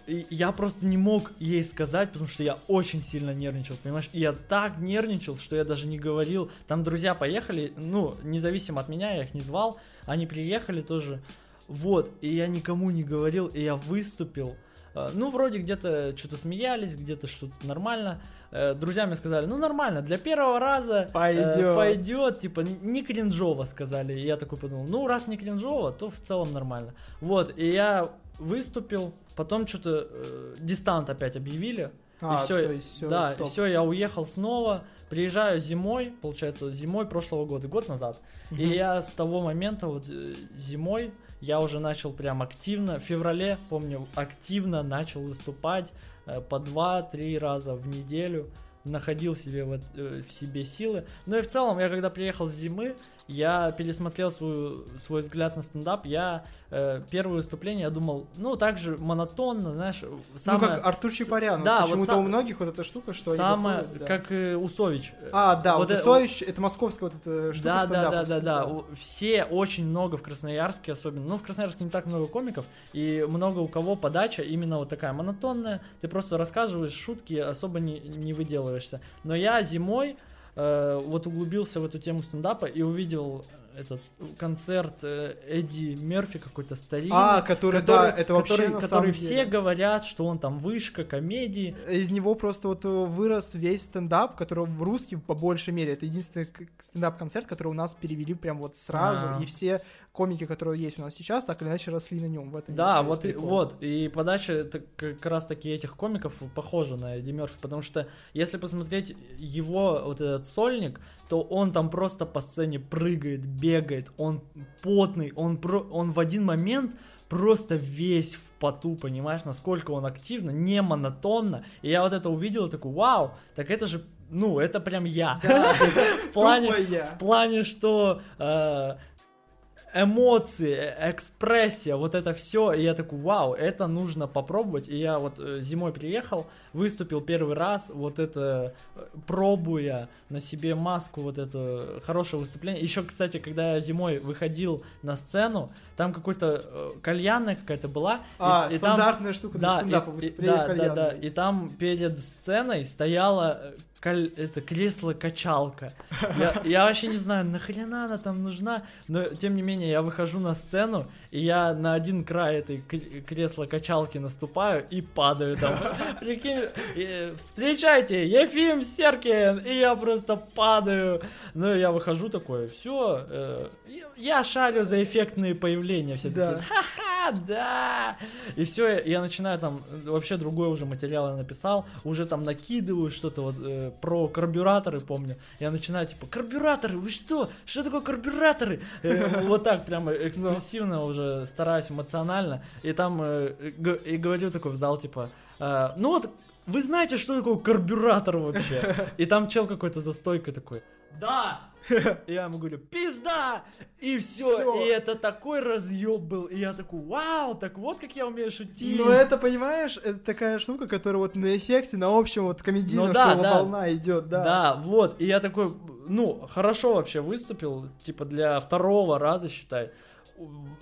И я просто не мог ей сказать, потому что я очень сильно нервничал, понимаешь? И я так нервничал, что я даже не говорил. Там друзья поехали, ну, независимо от меня, я их не звал, они приехали тоже. Вот, и я никому не говорил, и я выступил. Э, Ну, вроде где-то что-то смеялись, где-то что-то нормально. Э, Друзья мне сказали, ну нормально, для первого раза э, Пойдет. пойдет, типа, не кринжово сказали. И я такой подумал, ну раз не кринжово, то в целом нормально. Вот, и я выступил, потом что-то э, дистант опять объявили. А, и все, то есть всё, да, стоп. все, я уехал снова, приезжаю зимой, получается, зимой прошлого года, год назад. И Мгм. я с того момента, вот э, зимой, я уже начал прям активно, в феврале, помню, активно начал выступать э, по 2-3 раза в неделю, находил себе вот, э, в себе силы. Ну и в целом, я когда приехал с зимы, я пересмотрел свой, свой взгляд на стендап, я э, первое выступление, я думал, ну, так же монотонно, знаешь, самое... Ну, как Артур Чапарян. Да, вот Почему-то сам- у многих вот эта штука, что самое, они выходят, да. как э, Усович. А, да, Вот вот э- Усович, это московская вот эта штука Да, да, да, да, стендаповская, да. У- Все очень много в Красноярске, особенно. Ну, в Красноярске не так много комиков, и много у кого подача именно вот такая монотонная. Ты просто рассказываешь шутки, особо не, не выделываешься. Но я зимой э, вот углубился в эту тему стендапа и увидел этот концерт э, Эдди Мерфи какой-то старинный. А, который, да, это вообще который, на который самом все деле. говорят, что он там вышка комедии. Из него просто вот э, вырос весь стендап, который в русский по большей мере. Это единственный стендап-концерт, который у нас перевели прям вот сразу. А. И все комики, которые есть у нас сейчас, так или иначе росли на нем. В этом Да, вот и, вот, и подача это как раз таки этих комиков похожа на Эдди Мерфи, потому что если посмотреть его вот этот сольник, то он там просто по сцене прыгает, бегает, он потный, он, про, он в один момент просто весь в поту, понимаешь, насколько он активно, не монотонно. И я вот это увидел и такой, вау, так это же, ну, это прям я. Да, В плане, в плане, что э, эмоции, э, экспрессия, вот это все, и я такой, вау, это нужно попробовать, и я вот э, зимой приехал, выступил первый раз, вот это, э, пробуя на себе маску, вот это хорошее выступление, еще, кстати, когда я зимой выходил на сцену, там какой-то э, кальянная какая-то была, и- А, и там- стандартная штука для да, стендапа, и- выступление да, в да, да, и там перед сценой стояла э, это кресло-качалка. Я, я вообще не знаю, нахрена она там нужна, но тем не менее я выхожу на сцену, и я на один край этой кр- кресла-качалки наступаю и падаю там. Прикинь, встречайте, Ефим Серкин, и я просто падаю. Ну, я выхожу такой, все, я шарю за эффектные появления, все Да. такие, ха-ха, да. И все, я начинаю там, э, вообще другой уже материал я написал, уже там накидываю что-то вот э, про карбюраторы, помню. Я начинаю типа, карбюраторы, вы что? Что такое карбюраторы? Э, Вот так прямо экспрессивно уже стараюсь эмоционально. И там э, и говорю такой в зал типа, э, ну вот, вы знаете, что такое карбюратор вообще? И там чел какой-то за стойкой такой, да! И я ему говорю, пизда! И все, Всё. и это такой разъеб был. И я такой, вау, так вот как я умею шутить. Ну это, понимаешь, это такая штука, которая вот на эффекте, на общем вот комедийном, Ну да, что да. волна идет, да. Да, вот. И я такой, ну, хорошо вообще выступил, типа для второго раза, считай.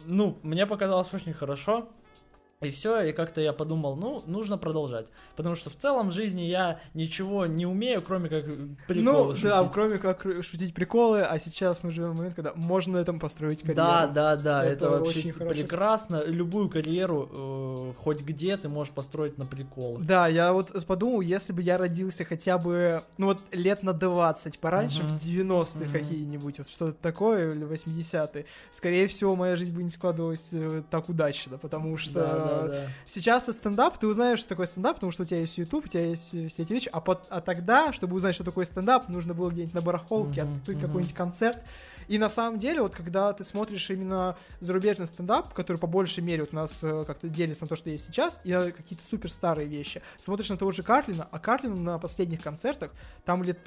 Ну, мне показалось очень хорошо. И все, и как-то я подумал, ну, нужно продолжать. Потому что в целом в жизни я ничего не умею, кроме как приколы Ну, да, шутить. кроме как шутить приколы, а сейчас мы живем в момент, когда можно на этом построить карьеру. Да, да, да, это, Это вообще очень хорошо. прекрасно. Любую карьеру, э, хоть где, ты можешь построить на приколы. Да, я вот подумал, если бы я родился хотя бы, ну вот лет на 20 пораньше, Мгм. в 90-е Мгм. какие-нибудь, вот что-то такое, или 80-е, скорее всего, моя жизнь бы не складывалась э, так удачно, потому что Да, да, да. сейчас ты стендап, ты узнаешь, что такое стендап, потому что у тебя есть YouTube, у тебя есть все эти вещи, а, пот- а тогда, чтобы узнать, что такое стендап, нужно было где-нибудь на барахолке открыть какой-нибудь концерт. И на самом деле, вот когда ты смотришь именно зарубежный стендап, который по большей мере вот у нас э, как-то делится на то, что есть сейчас, и на какие-то супер старые вещи, смотришь на того же Карлина, а Карлин на последних концертах, там лет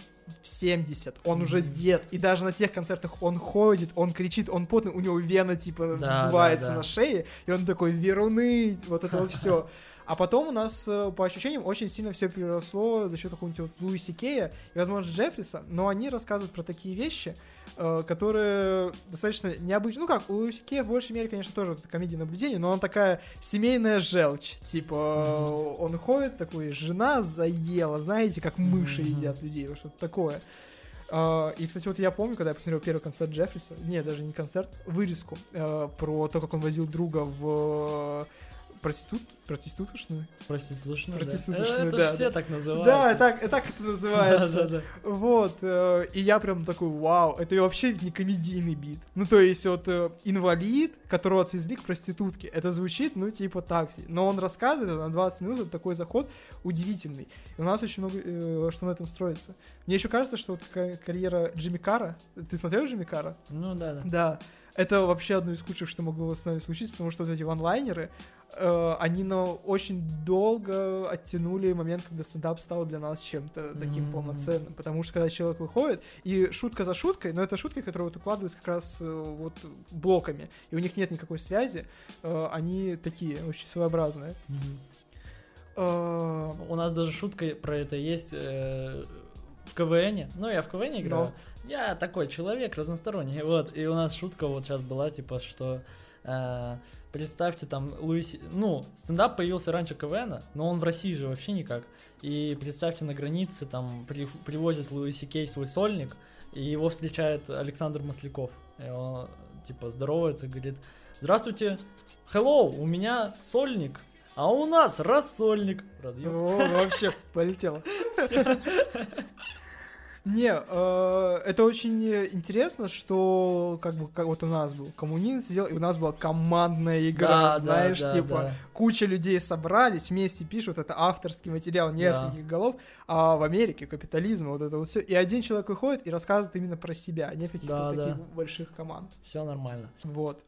в 70, он уже дед, и даже на тех концертах он ходит, он кричит, он потный, у него вена типа Да, да, да. на шее, и он такой, веруны, вот это вот все. А потом у нас, э, по ощущениям, очень сильно все переросло за счет какого-нибудь вот Луиси Кея и, возможно, Джеффриса, но они рассказывают про такие вещи, э, которые достаточно необычные. Ну как, у Луиси Кея в большей мере, конечно, тоже вот комедия наблюдения, но он такая семейная желчь. Типа, э, он ходит такой, жена заела, знаете, как мыши Мгм. едят людей, вот что-то такое. Э, И, кстати, вот я помню, когда я посмотрел первый концерт Джеффриса, не, даже не концерт, вырезку э, про то, как он возил друга в э, проститут, проституточную. Проституточную, Проституточную, это да, ж все да. так называют. Да, так, так это называется. Да, да, да. Вот, э, и я прям такой, вау, это вообще не комедийный бит. Ну, то есть, вот э, инвалид, которого отвезли к проститутке, это звучит, ну, типа так. Но он рассказывает это на 20 минут, это такой заход удивительный. И у нас очень много, э, что на этом строится. Мне еще кажется, что вот такая карьера Джимми Кара, ты смотрел Джимми Кара? Ну да, да. Да. Это вообще одно из худших, что могло с нами случиться, потому что вот эти ванлайнеры, э, они на очень долго оттянули момент, когда стендап стал для нас чем-то таким Мгм. полноценным. Потому что когда человек выходит, и шутка за шуткой, но это шутки, которые вот укладываются как раз э, вот блоками, и у них нет никакой связи, э, они такие, очень своеобразные. Э, У нас даже шутка про это есть э, в КВН. Ну, я в КВН играю. Я такой человек разносторонний. Вот, и у нас шутка вот сейчас была, типа, что э, представьте там Луиси... Ну, стендап появился раньше КВН, но он в России же вообще никак. И представьте, на границе там при- привозит Луиси Кей свой сольник, и его встречает Александр Масляков. И он, типа, здоровается, говорит, здравствуйте, hello, у меня сольник, а у нас рассольник. Разъем. О, вообще полетело. Не, э, это очень интересно, что как бы как вот у нас был коммунизм сидел, и у нас была командная игра, Да, знаешь, да, типа да. куча людей собрались, вместе пишут, это авторский материал нескольких голов, а в Америке капитализм, вот это вот все, и один человек выходит и рассказывает именно про себя, нет каких-то Да, да. таких больших команд. Все нормально. Вот.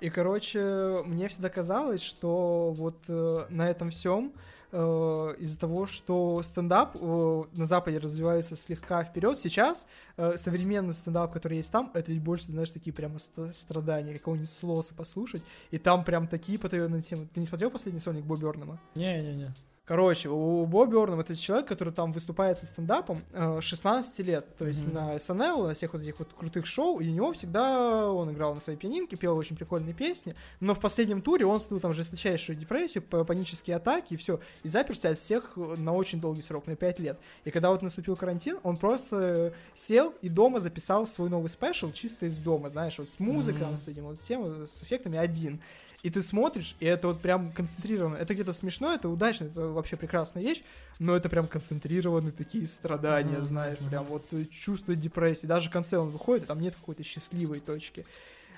И, короче, мне всегда казалось, что вот э, на этом всем из-за того, что стендап э, на Западе развивается слегка вперед, сейчас э, современный стендап, который есть там, это ведь больше, знаешь, такие прямо ст- страдания, какого-нибудь слоса послушать, и там прям такие потаенные темы. Ты не смотрел последний сольник Бобби Орнема? Не-не-не. Короче, у Бобби Орнем это человек, который там выступает со стендапом э, 16 лет, то есть Мгм. на SNL, на всех вот этих вот крутых шоу, и у него всегда он играл на своей пианинке, пел очень прикольные песни, но в последнем туре он слил там жесточайшую депрессию, панические атаки и все, и заперся от всех на очень долгий срок, на 5 лет. И когда вот наступил карантин, он просто сел и дома записал свой новый спешл чисто из дома, знаешь, вот с музыкой, там, Мгм. с этим вот всем, с эффектами один. И ты смотришь, и это вот прям концентрированно. Это где-то смешно, это удачно, это вообще прекрасная вещь, но это прям концентрированные такие страдания, Мгм, знаешь, прям вот э, чувство депрессии. Даже в конце он выходит, и там нет какой-то счастливой точки.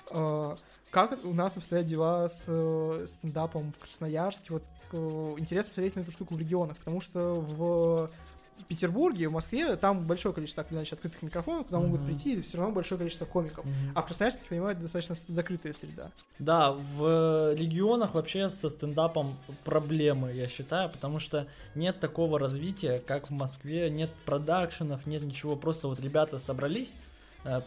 Э, Как у нас обстоят дела с э, стендапом в Красноярске? Вот э, интересно посмотреть на эту штуку в регионах, потому что в Петербурге, в Москве, там большое количество так или иначе открытых микрофонов, куда могут Мгм. прийти все равно большое количество комиков. Мгм. А в Красноярске, я понимаю, это достаточно закрытая среда. Да, в регионах вообще со стендапом проблемы, я считаю, потому что нет такого развития, как в Москве, нет продакшенов, нет ничего, просто вот ребята собрались, э,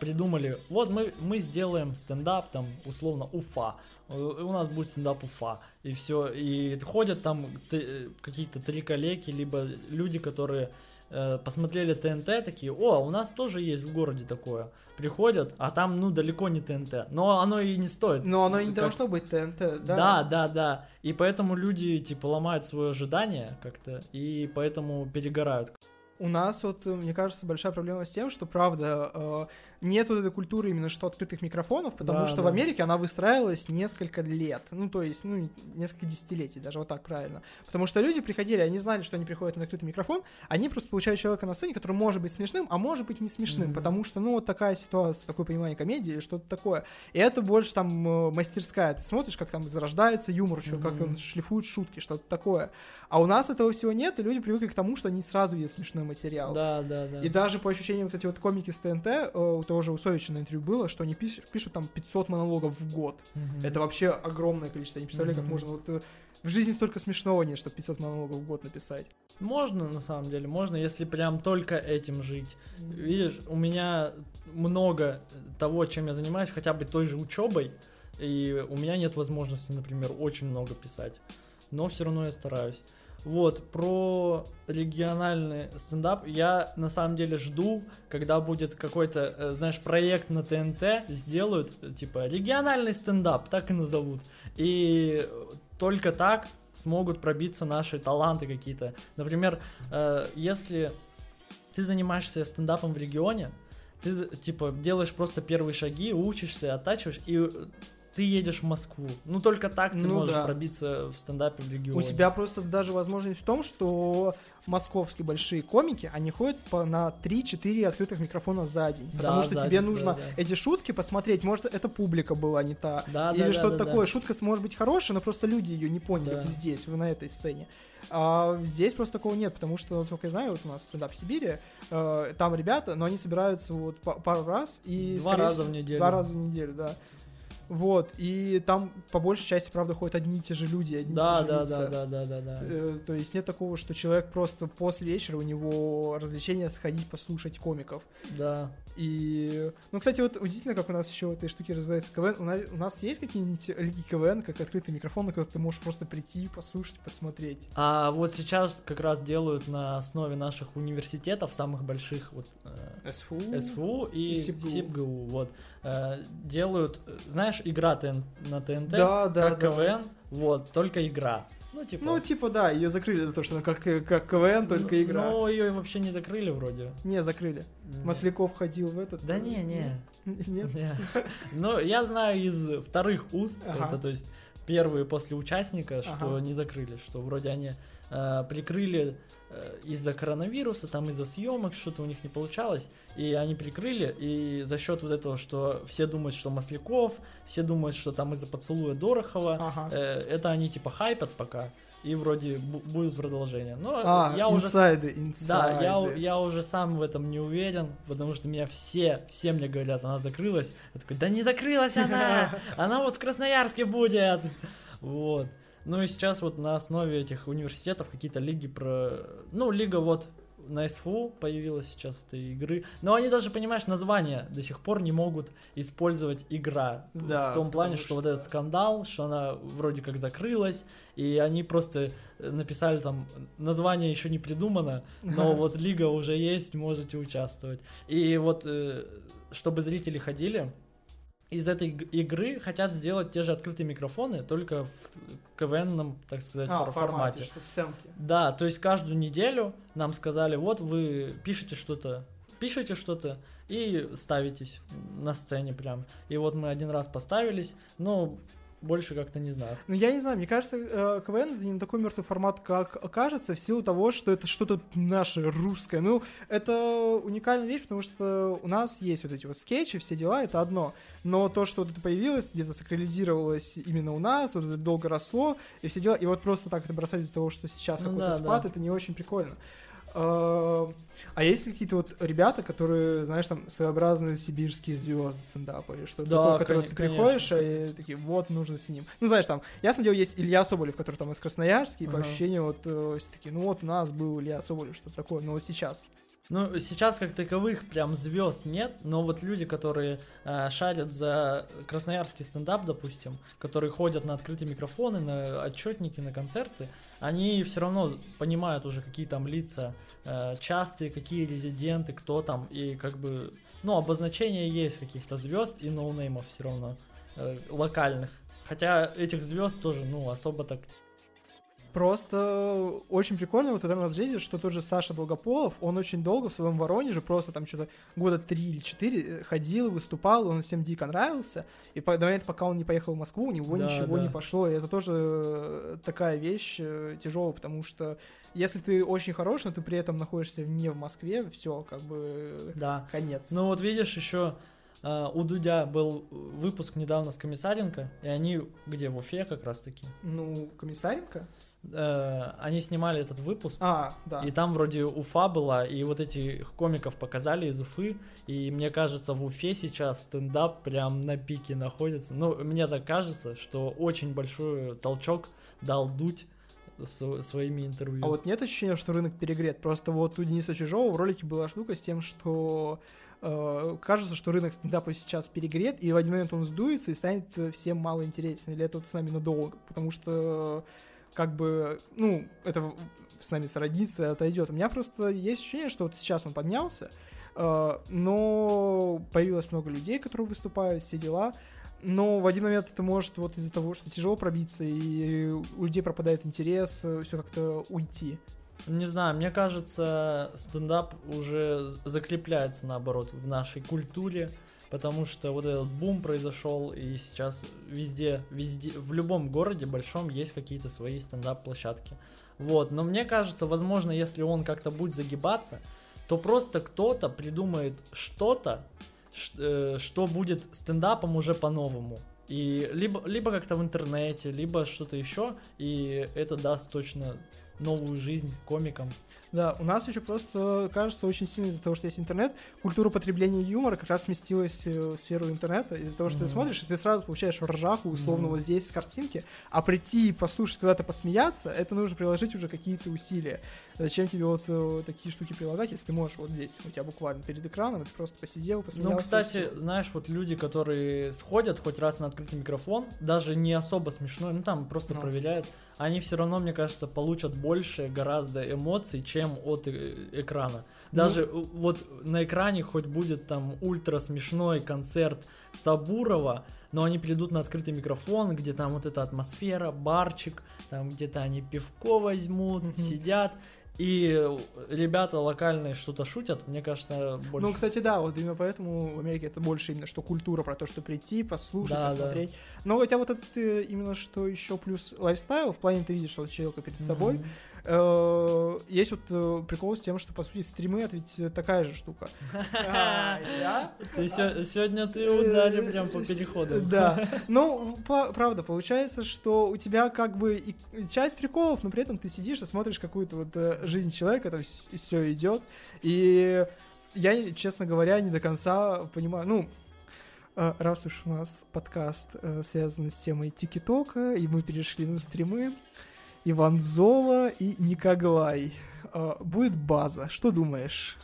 придумали, вот мы, мы сделаем стендап, там, условно, Уфа, Э, у нас будет стендап Уфа, и все, и ходят там т- какие-то три коллеги, либо люди, которые э, посмотрели ТНТ, такие, о, у нас тоже есть в городе такое, приходят, а там, ну, далеко не ТНТ, но оно и не стоит. Но оно и не Как- должно быть ТНТ, да? Да, да, да. И поэтому люди, типа, ломают свое ожидание как-то, и поэтому перегорают. У нас вот, э, мне кажется, большая проблема с тем, что, правда, э, нет вот этой культуры именно что открытых микрофонов, потому Да, что да. в Америке она выстраивалась несколько лет, ну, то есть, ну, несколько десятилетий, даже вот так правильно. Потому что люди приходили, они знали, что они приходят на открытый микрофон, они просто получают человека на сцене, который может быть смешным, а может быть не смешным, Мгм. потому что, ну, вот такая ситуация, такое понимание комедии или что-то такое. И это больше там э, мастерская. Ты смотришь, как там зарождается юмор, чё- как он шлифует шутки, что-то такое. А у нас этого всего нет, и люди привыкли к тому, что они сразу видят смешной материал. Да, да, да. И даже по ощущениям, кстати, вот комики с ТНТ, э, тоже у Совича на интервью было, что они пиш- пишут там 500 монологов в год. Мгм. Это вообще огромное количество. Я не представляю, как Мгм. можно вот... э, В жизни столько смешного нет, чтобы 500 монологов в год написать. Можно, на самом деле, можно, если прям только этим жить. Видишь, у меня много того, чем я занимаюсь, хотя бы той же учебой, и у меня нет возможности, например, очень много писать. Но все равно я стараюсь. Вот, про региональный стендап я на самом деле жду, когда будет какой-то, э, знаешь, проект на ТНТ, сделают, э, типа, региональный стендап, так и назовут. И только так смогут пробиться наши таланты какие-то. Например, э, если ты занимаешься стендапом в регионе, ты, типа, делаешь просто первые шаги, учишься, оттачиваешь, и ты едешь в Москву. Ну, только так ты Ну можешь да. пробиться в стендапе в регионе. У тебя просто даже возможность в том, что московские большие комики, они ходят по, на 3-4 открытых микрофона за день. Да, потому что тебе день, нужно да, да. эти шутки посмотреть. Может, эта публика была не та. Да, Или да, что-то да, такое. да. Шутка может быть хорошая, но просто люди ее не поняли Да. здесь, на этой сцене. А здесь просто такого нет, потому что, насколько я знаю, вот у нас стендап в Сибири, э, там ребята, но они собираются вот па- пару раз и... Два раза всего- в неделю. Два раза в неделю, да. Вот, и там по большей части, правда, ходят одни и те же люди, одни Да, и те же да, лица. да, да, да, да, да. Э, То есть нет такого, что человек просто после вечера у него развлечение сходить послушать комиков. Да. И, ну, кстати, вот удивительно, как у нас еще в этой штуке развивается КВН. У нас, у нас есть какие-нибудь лиги КВН, как открытый микрофон, на который ты можешь просто прийти, послушать, посмотреть. А вот сейчас как раз делают на основе наших университетов, самых больших, вот э, СФУ. СФУ и и СИПГУ. СИПГУ, вот, э, делают, э, знаешь, игра ТН на ТНТ, Да, да, как да. КВН, вот, только игра. Ну, типа... Ну, типа, да, ее закрыли за то, что она как, как КВН, только ну, игра. Ну, ее вообще не закрыли вроде. Не, закрыли. Масляков ходил в этот. Да э, не, не. Нет? Не. Ну, я знаю из вторых уст, Ага. это то есть первые после участника, что Ага. не закрыли, что вроде они э, прикрыли э, из-за коронавируса, там из-за съемок что-то у них не получалось, и они прикрыли, и за счет вот этого, что все думают, что Масляков, все думают, что там из-за поцелуя Дорохова, Ага. э, это они типа хайпят пока, и вроде бу- будет продолжение. Но А, я уже инсайды, да, инсайды. я, я уже сам в этом не уверен, потому что меня все, все мне говорят, она закрылась. Я такой, да не закрылась она, она вот в Красноярске будет. Вот. Ну и сейчас вот на основе этих университетов какие-то лиги про... Ну, лига вот на СФУ появилась сейчас этой игры. Но они даже, понимаешь, название до сих пор не могут использовать игра. Да, в том плане, потому что, вот что- этот скандал, что она вроде как закрылась, и они просто э, написали там, название еще не придумано, но вот лига уже есть, можете участвовать. И вот, э, чтобы зрители ходили, из этой иг- игры хотят сделать те же открытые микрофоны, только в КВНном, так сказать, А, фор- формате, формате. что сценки. Да, то есть каждую неделю нам сказали, вот вы пишете что-то, пишете что-то и ставитесь на сцене прям. И вот мы один раз поставились, но больше как-то не знаю. Ну, я не знаю, мне кажется, э, КВН это не такой мертвый формат, как кажется, в силу того, что это что-то наше, русское. Ну, это уникальная вещь, потому что у нас есть вот эти вот скетчи, все дела, это одно. Но то, что вот это появилось, где-то сакрализировалось именно у нас, вот это долго росло, и все дела, и вот просто так это бросать из-за того, что сейчас Ну какой-то да, спад, да. это не очень прикольно. А а есть какие-то вот ребята, которые, знаешь, там, своеобразные сибирские звезды стендапа или что-то Да, такое, которые ты конечно. приходишь, и такие, вот, нужно с ним. Ну, знаешь, там, ясно дело, есть Илья Соболев, который там из Красноярска, и по Ага. ощущению вот э, все такие, ну вот у нас был Илья Соболев, что-то такое, но вот сейчас. Ну, сейчас как таковых прям звезд нет, но вот люди, которые э, шарят за красноярский стендап, допустим, которые ходят на открытые микрофоны, на отчетники, на концерты, они все равно понимают уже, какие там лица э, частые, какие резиденты, кто там, и как бы, ну, обозначение есть каких-то звезд и ноунеймов все равно, э, локальных. Хотя этих звезд тоже, ну, особо так Просто очень прикольно вот в этом разрезе, что тот же Саша Долгополов, он очень долго в своем Воронеже, просто там что-то года три или четыре э, ходил, выступал, он всем дико нравился, и по- до момента, пока он не поехал в Москву, у него Да, ничего да. не пошло, и это тоже э, такая вещь э, тяжелая, потому что если ты очень хорош, но ты при этом находишься не в Москве, все, как бы э, Да. конец. Ну вот видишь, еще у Дудя был выпуск недавно с Комиссаренко, и они где, в Уфе как раз таки. Ну, Комиссаренко? Э, они снимали этот выпуск, А, да. и там вроде Уфа была, и вот этих комиков показали из Уфы, и мне кажется, в Уфе сейчас стендап прям на пике находится. Ну, мне так кажется, что очень большой толчок дал Дудь с- своими интервью. А вот нет ощущения, что рынок перегрет? Просто вот у Дениса Чижова в ролике была штука с тем, что э, кажется, что рынок стендапа сейчас перегрет, и в один момент он сдуется и станет всем мало интересен. Или это вот с нами надолго? Потому что как бы, ну, это с нами сроднится и отойдет. У меня просто есть ощущение, что вот сейчас он поднялся, э, но появилось много людей, которые выступают, все дела. Но в один момент это может вот из-за того, что тяжело пробиться, и у людей пропадает интерес, все как-то уйти. Не знаю, мне кажется, стендап уже закрепляется, наоборот, в нашей культуре, потому что вот этот бум произошел, и сейчас везде, везде, в любом городе большом есть какие-то свои стендап-площадки. Вот, но мне кажется, возможно, если он как-то будет загибаться, то просто кто-то придумает что-то, э, что будет стендапом уже по-новому. И либо, либо как-то в интернете, либо что-то еще, и это даст точно новую жизнь комикам. Да, у нас еще просто кажется очень сильно из-за того, что есть интернет, культура потребления юмора как раз сместилась э, в сферу интернета. Из-за того, что Мгм. ты смотришь, и ты сразу получаешь ржаку, условно, Мгм. вот здесь с картинки, а прийти и послушать куда-то посмеяться, это нужно приложить уже какие-то усилия. Зачем тебе вот э, такие штуки прилагать, если ты можешь вот здесь, у тебя буквально перед экраном, ты просто посидел, посмеялся. Ну, кстати, знаешь, вот люди, которые сходят хоть раз на открытый микрофон, даже не особо смешной, ну там просто Ну. проверяют, они все равно, мне кажется, получат больше гораздо эмоций, чем от э, экрана. Ну. Даже э, вот на экране хоть будет там ультра смешной концерт Сабурова, но они придут на открытый микрофон, где там вот эта атмосфера, барчик, там где-то они пивко возьмут, Мгм. сидят, и ребята локальные что-то шутят, мне кажется, больше. Ну, кстати, да, вот именно поэтому в Америке это больше именно что культура про то, что прийти, послушать, Да, да. посмотреть. Но хотя вот это э, именно что еще плюс лайфстайл, в плане ты видишь вот человека перед собой. Мгм. Э, Есть вот э, прикол с тем, что, по сути, стримы это ведь э, такая же штука. А, сегодня ты ударил прям по переходу. Да. Ну, правда, получается, что у тебя как бы и часть приколов, но при этом ты сидишь и смотришь какую-то вот жизнь человека, там все идет. И я, честно говоря, не до конца понимаю, ну, раз уж у нас подкаст связан с темой ТикТока, и мы перешли на стримы, Иван Зола и Никоглай. Э, Будет база. Что думаешь?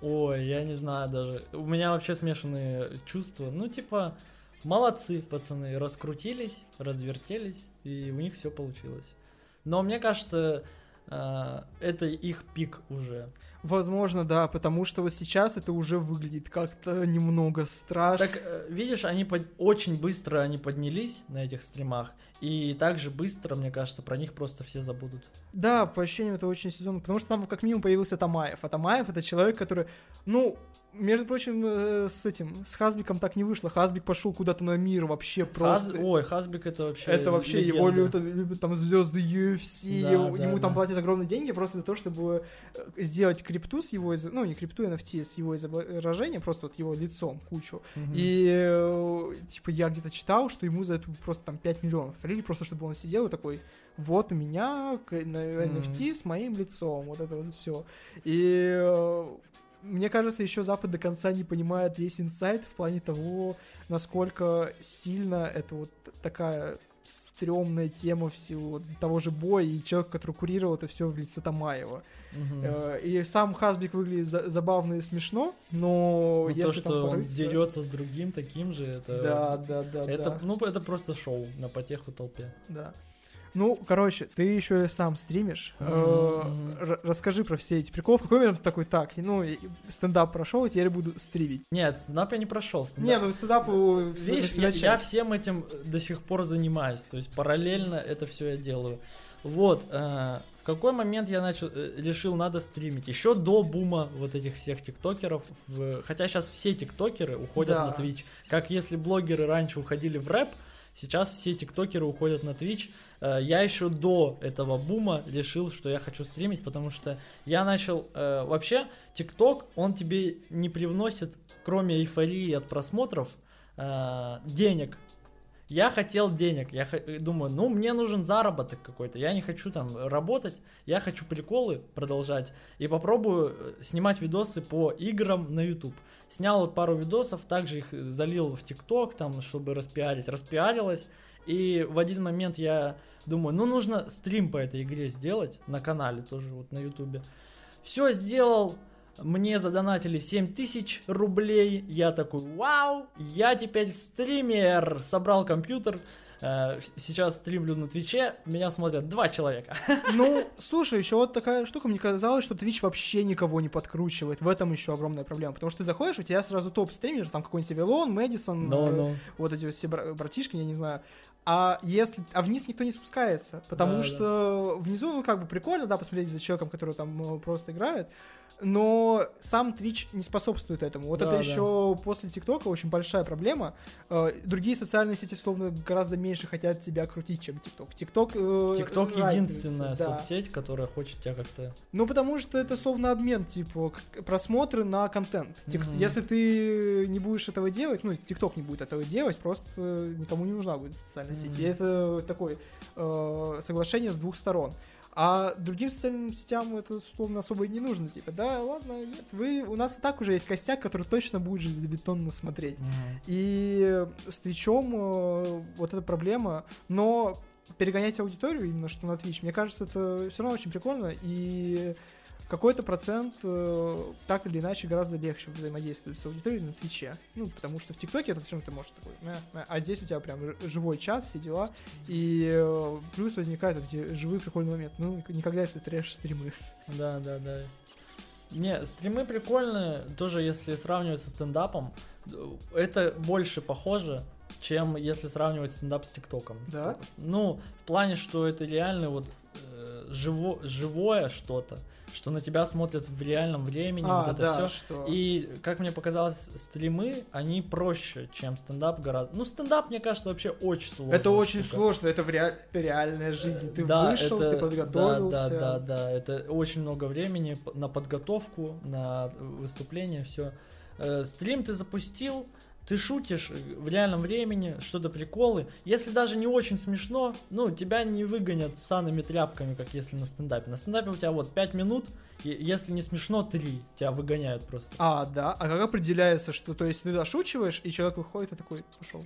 Ой, я не знаю даже. У меня вообще смешанные чувства. Ну, типа, молодцы, пацаны, раскрутились, развертелись, и у них все получилось. Но мне кажется, э, это их пик уже. Возможно, да, потому что вот сейчас это уже выглядит как-то немного страшно. Так, э, видишь, они под- очень быстро они поднялись на этих стримах, и также быстро, мне кажется, про них просто все забудут. Да, по ощущениям это очень сезонно, потому что там как минимум появился Тамаев, а Тамаев это человек, который, ну, между прочим, э, с этим, с Хазбиком так не вышло, Хазбик пошел куда-то на мир вообще просто. Хаз- Ой, Хазбик это вообще Это вообще его легенда. любят, любят там звезды UFC, Да, его- да, ему там да. платят огромные деньги просто за то, чтобы э, сделать крипту с его, из- ну не крипту, NFT с его изображением, просто вот его лицом кучу. Мгм. И э, типа я где-то читал, что ему за это просто там 5 миллионов или просто чтобы он сидел и такой, вот у меня NFT с моим лицом, вот это вот все. И э, мне кажется, еще Запад до конца не понимает весь инсайт в плане того, насколько сильно это вот такая стрёмная тема всего того же боя и человек, который курировал это все в лице Тамаева. Э, И сам Хасбик выглядит за- забавно и смешно, но Ну, если то, там что он порыться- дерется с другим таким же, это... Да, да, да, это, да, Ну, это просто шоу на потеху толпе. да. Ну, короче, ты еще и сам стримишь. Э, Расскажи про все эти приколы. В какой момент такой, так, ну, стендап прошел, теперь буду стримить. Нет, стендап я не прошел. Не, ну стендап Видишь, я, всем этим до сих пор занимаюсь. То есть параллельно это все я делаю. Вот, э, в какой момент я начал, э, решил, надо стримить? Еще до бума вот этих всех тиктокеров. в- хотя сейчас все тиктокеры уходят Да. на Twitch. Как если блогеры раньше уходили в рэп, сейчас все тиктокеры уходят на Twitch. Э, я еще до этого бума решил, что я хочу стримить, потому что я начал... э, вообще, тикток, он тебе не привносит, кроме эйфории от просмотров, э, денег. Я хотел денег, я хо- думаю, ну мне нужен заработок какой-то, я не хочу там работать, я хочу приколы продолжать и попробую э, снимать видосы по играм на YouTube. Снял вот пару видосов, также их залил в ТикТок, там, чтобы распиарить, распиарилось, и в один момент я думаю, ну нужно стрим по этой игре сделать на канале тоже вот на YouTube. Все сделал, мне задонатили 7000 рублей. Я такой, вау, я теперь стример. Собрал компьютер. э, Сейчас стримлю на Твиче. Меня смотрят два человека. Ну, слушай, еще вот такая штука, мне казалось, что Twitch вообще никого не подкручивает. В этом еще огромная проблема. Потому что ты заходишь, у тебя сразу топ-стример, там какой-нибудь Авилон, Мэдисон, Но, э, но. вот эти вот все бра- братишки, я не знаю. А если, а вниз никто не спускается, потому Да, что внизу, ну, как бы прикольно, да, посмотреть за человеком, который там э, просто играет, но сам Twitch не способствует этому. Вот Да, это да. еще после ТикТока очень большая проблема. Э, Другие социальные сети, словно, гораздо меньше хотят тебя крутить, чем ТикТок. ТикТок ТикТок единственная да. соцсеть, которая хочет тебя как-то... Ну, потому что это словно обмен, типа, просмотры на контент. Тик- Мгм. Если ты не будешь этого делать, ну, ТикТок не будет этого делать, просто никому не нужна будет социальная сеть. Мгм. И это такое э, соглашение с двух сторон. А другим социальным сетям это условно особо и не нужно. Типа, да, ладно, нет, вы, у нас и так уже есть костяк, который точно будет железобетонно смотреть. И с Твичом э, вот эта проблема, но перегонять аудиторию именно что на Twitch, мне кажется, это все равно очень прикольно, и какой-то процент э, так или иначе гораздо легче взаимодействует с аудиторией на Твиче. Ну, потому что в ТикТоке это все ты можешь такой, мя, мя, а здесь у тебя прям живой час, все дела, и э, плюс возникают вот эти живые прикольные моменты. Ну, никогда это трэш-стримы. Да, да, да. Не, стримы прикольные, тоже если сравнивать со стендапом, это больше похоже, чем если сравнивать стендап с ТикТоком. Да? Ну, в плане, что это реально вот э, живо, живое что-то, что на тебя смотрят в реальном времени, А, вот это да, все. что... И, как мне показалось, стримы, они проще, чем стендап гораздо. Ну, стендап, мне кажется, вообще очень сложно. Это очень сложно, это, в это реальная жизнь. Ты Да, вышел, это- ты подготовился. Да, да, да, да. Это очень много времени на подготовку, на выступление, все. стрим ты запустил, ты шутишь в реальном времени, что-то приколы. Если даже не очень смешно, ну, тебя не выгонят санными тряпками, как если на стендапе. На стендапе у тебя вот 5 минут, и если не смешно, 3. Тебя выгоняют просто. А, да. А как определяется, что, то есть, ты дошучиваешь, и человек выходит и такой, пошел.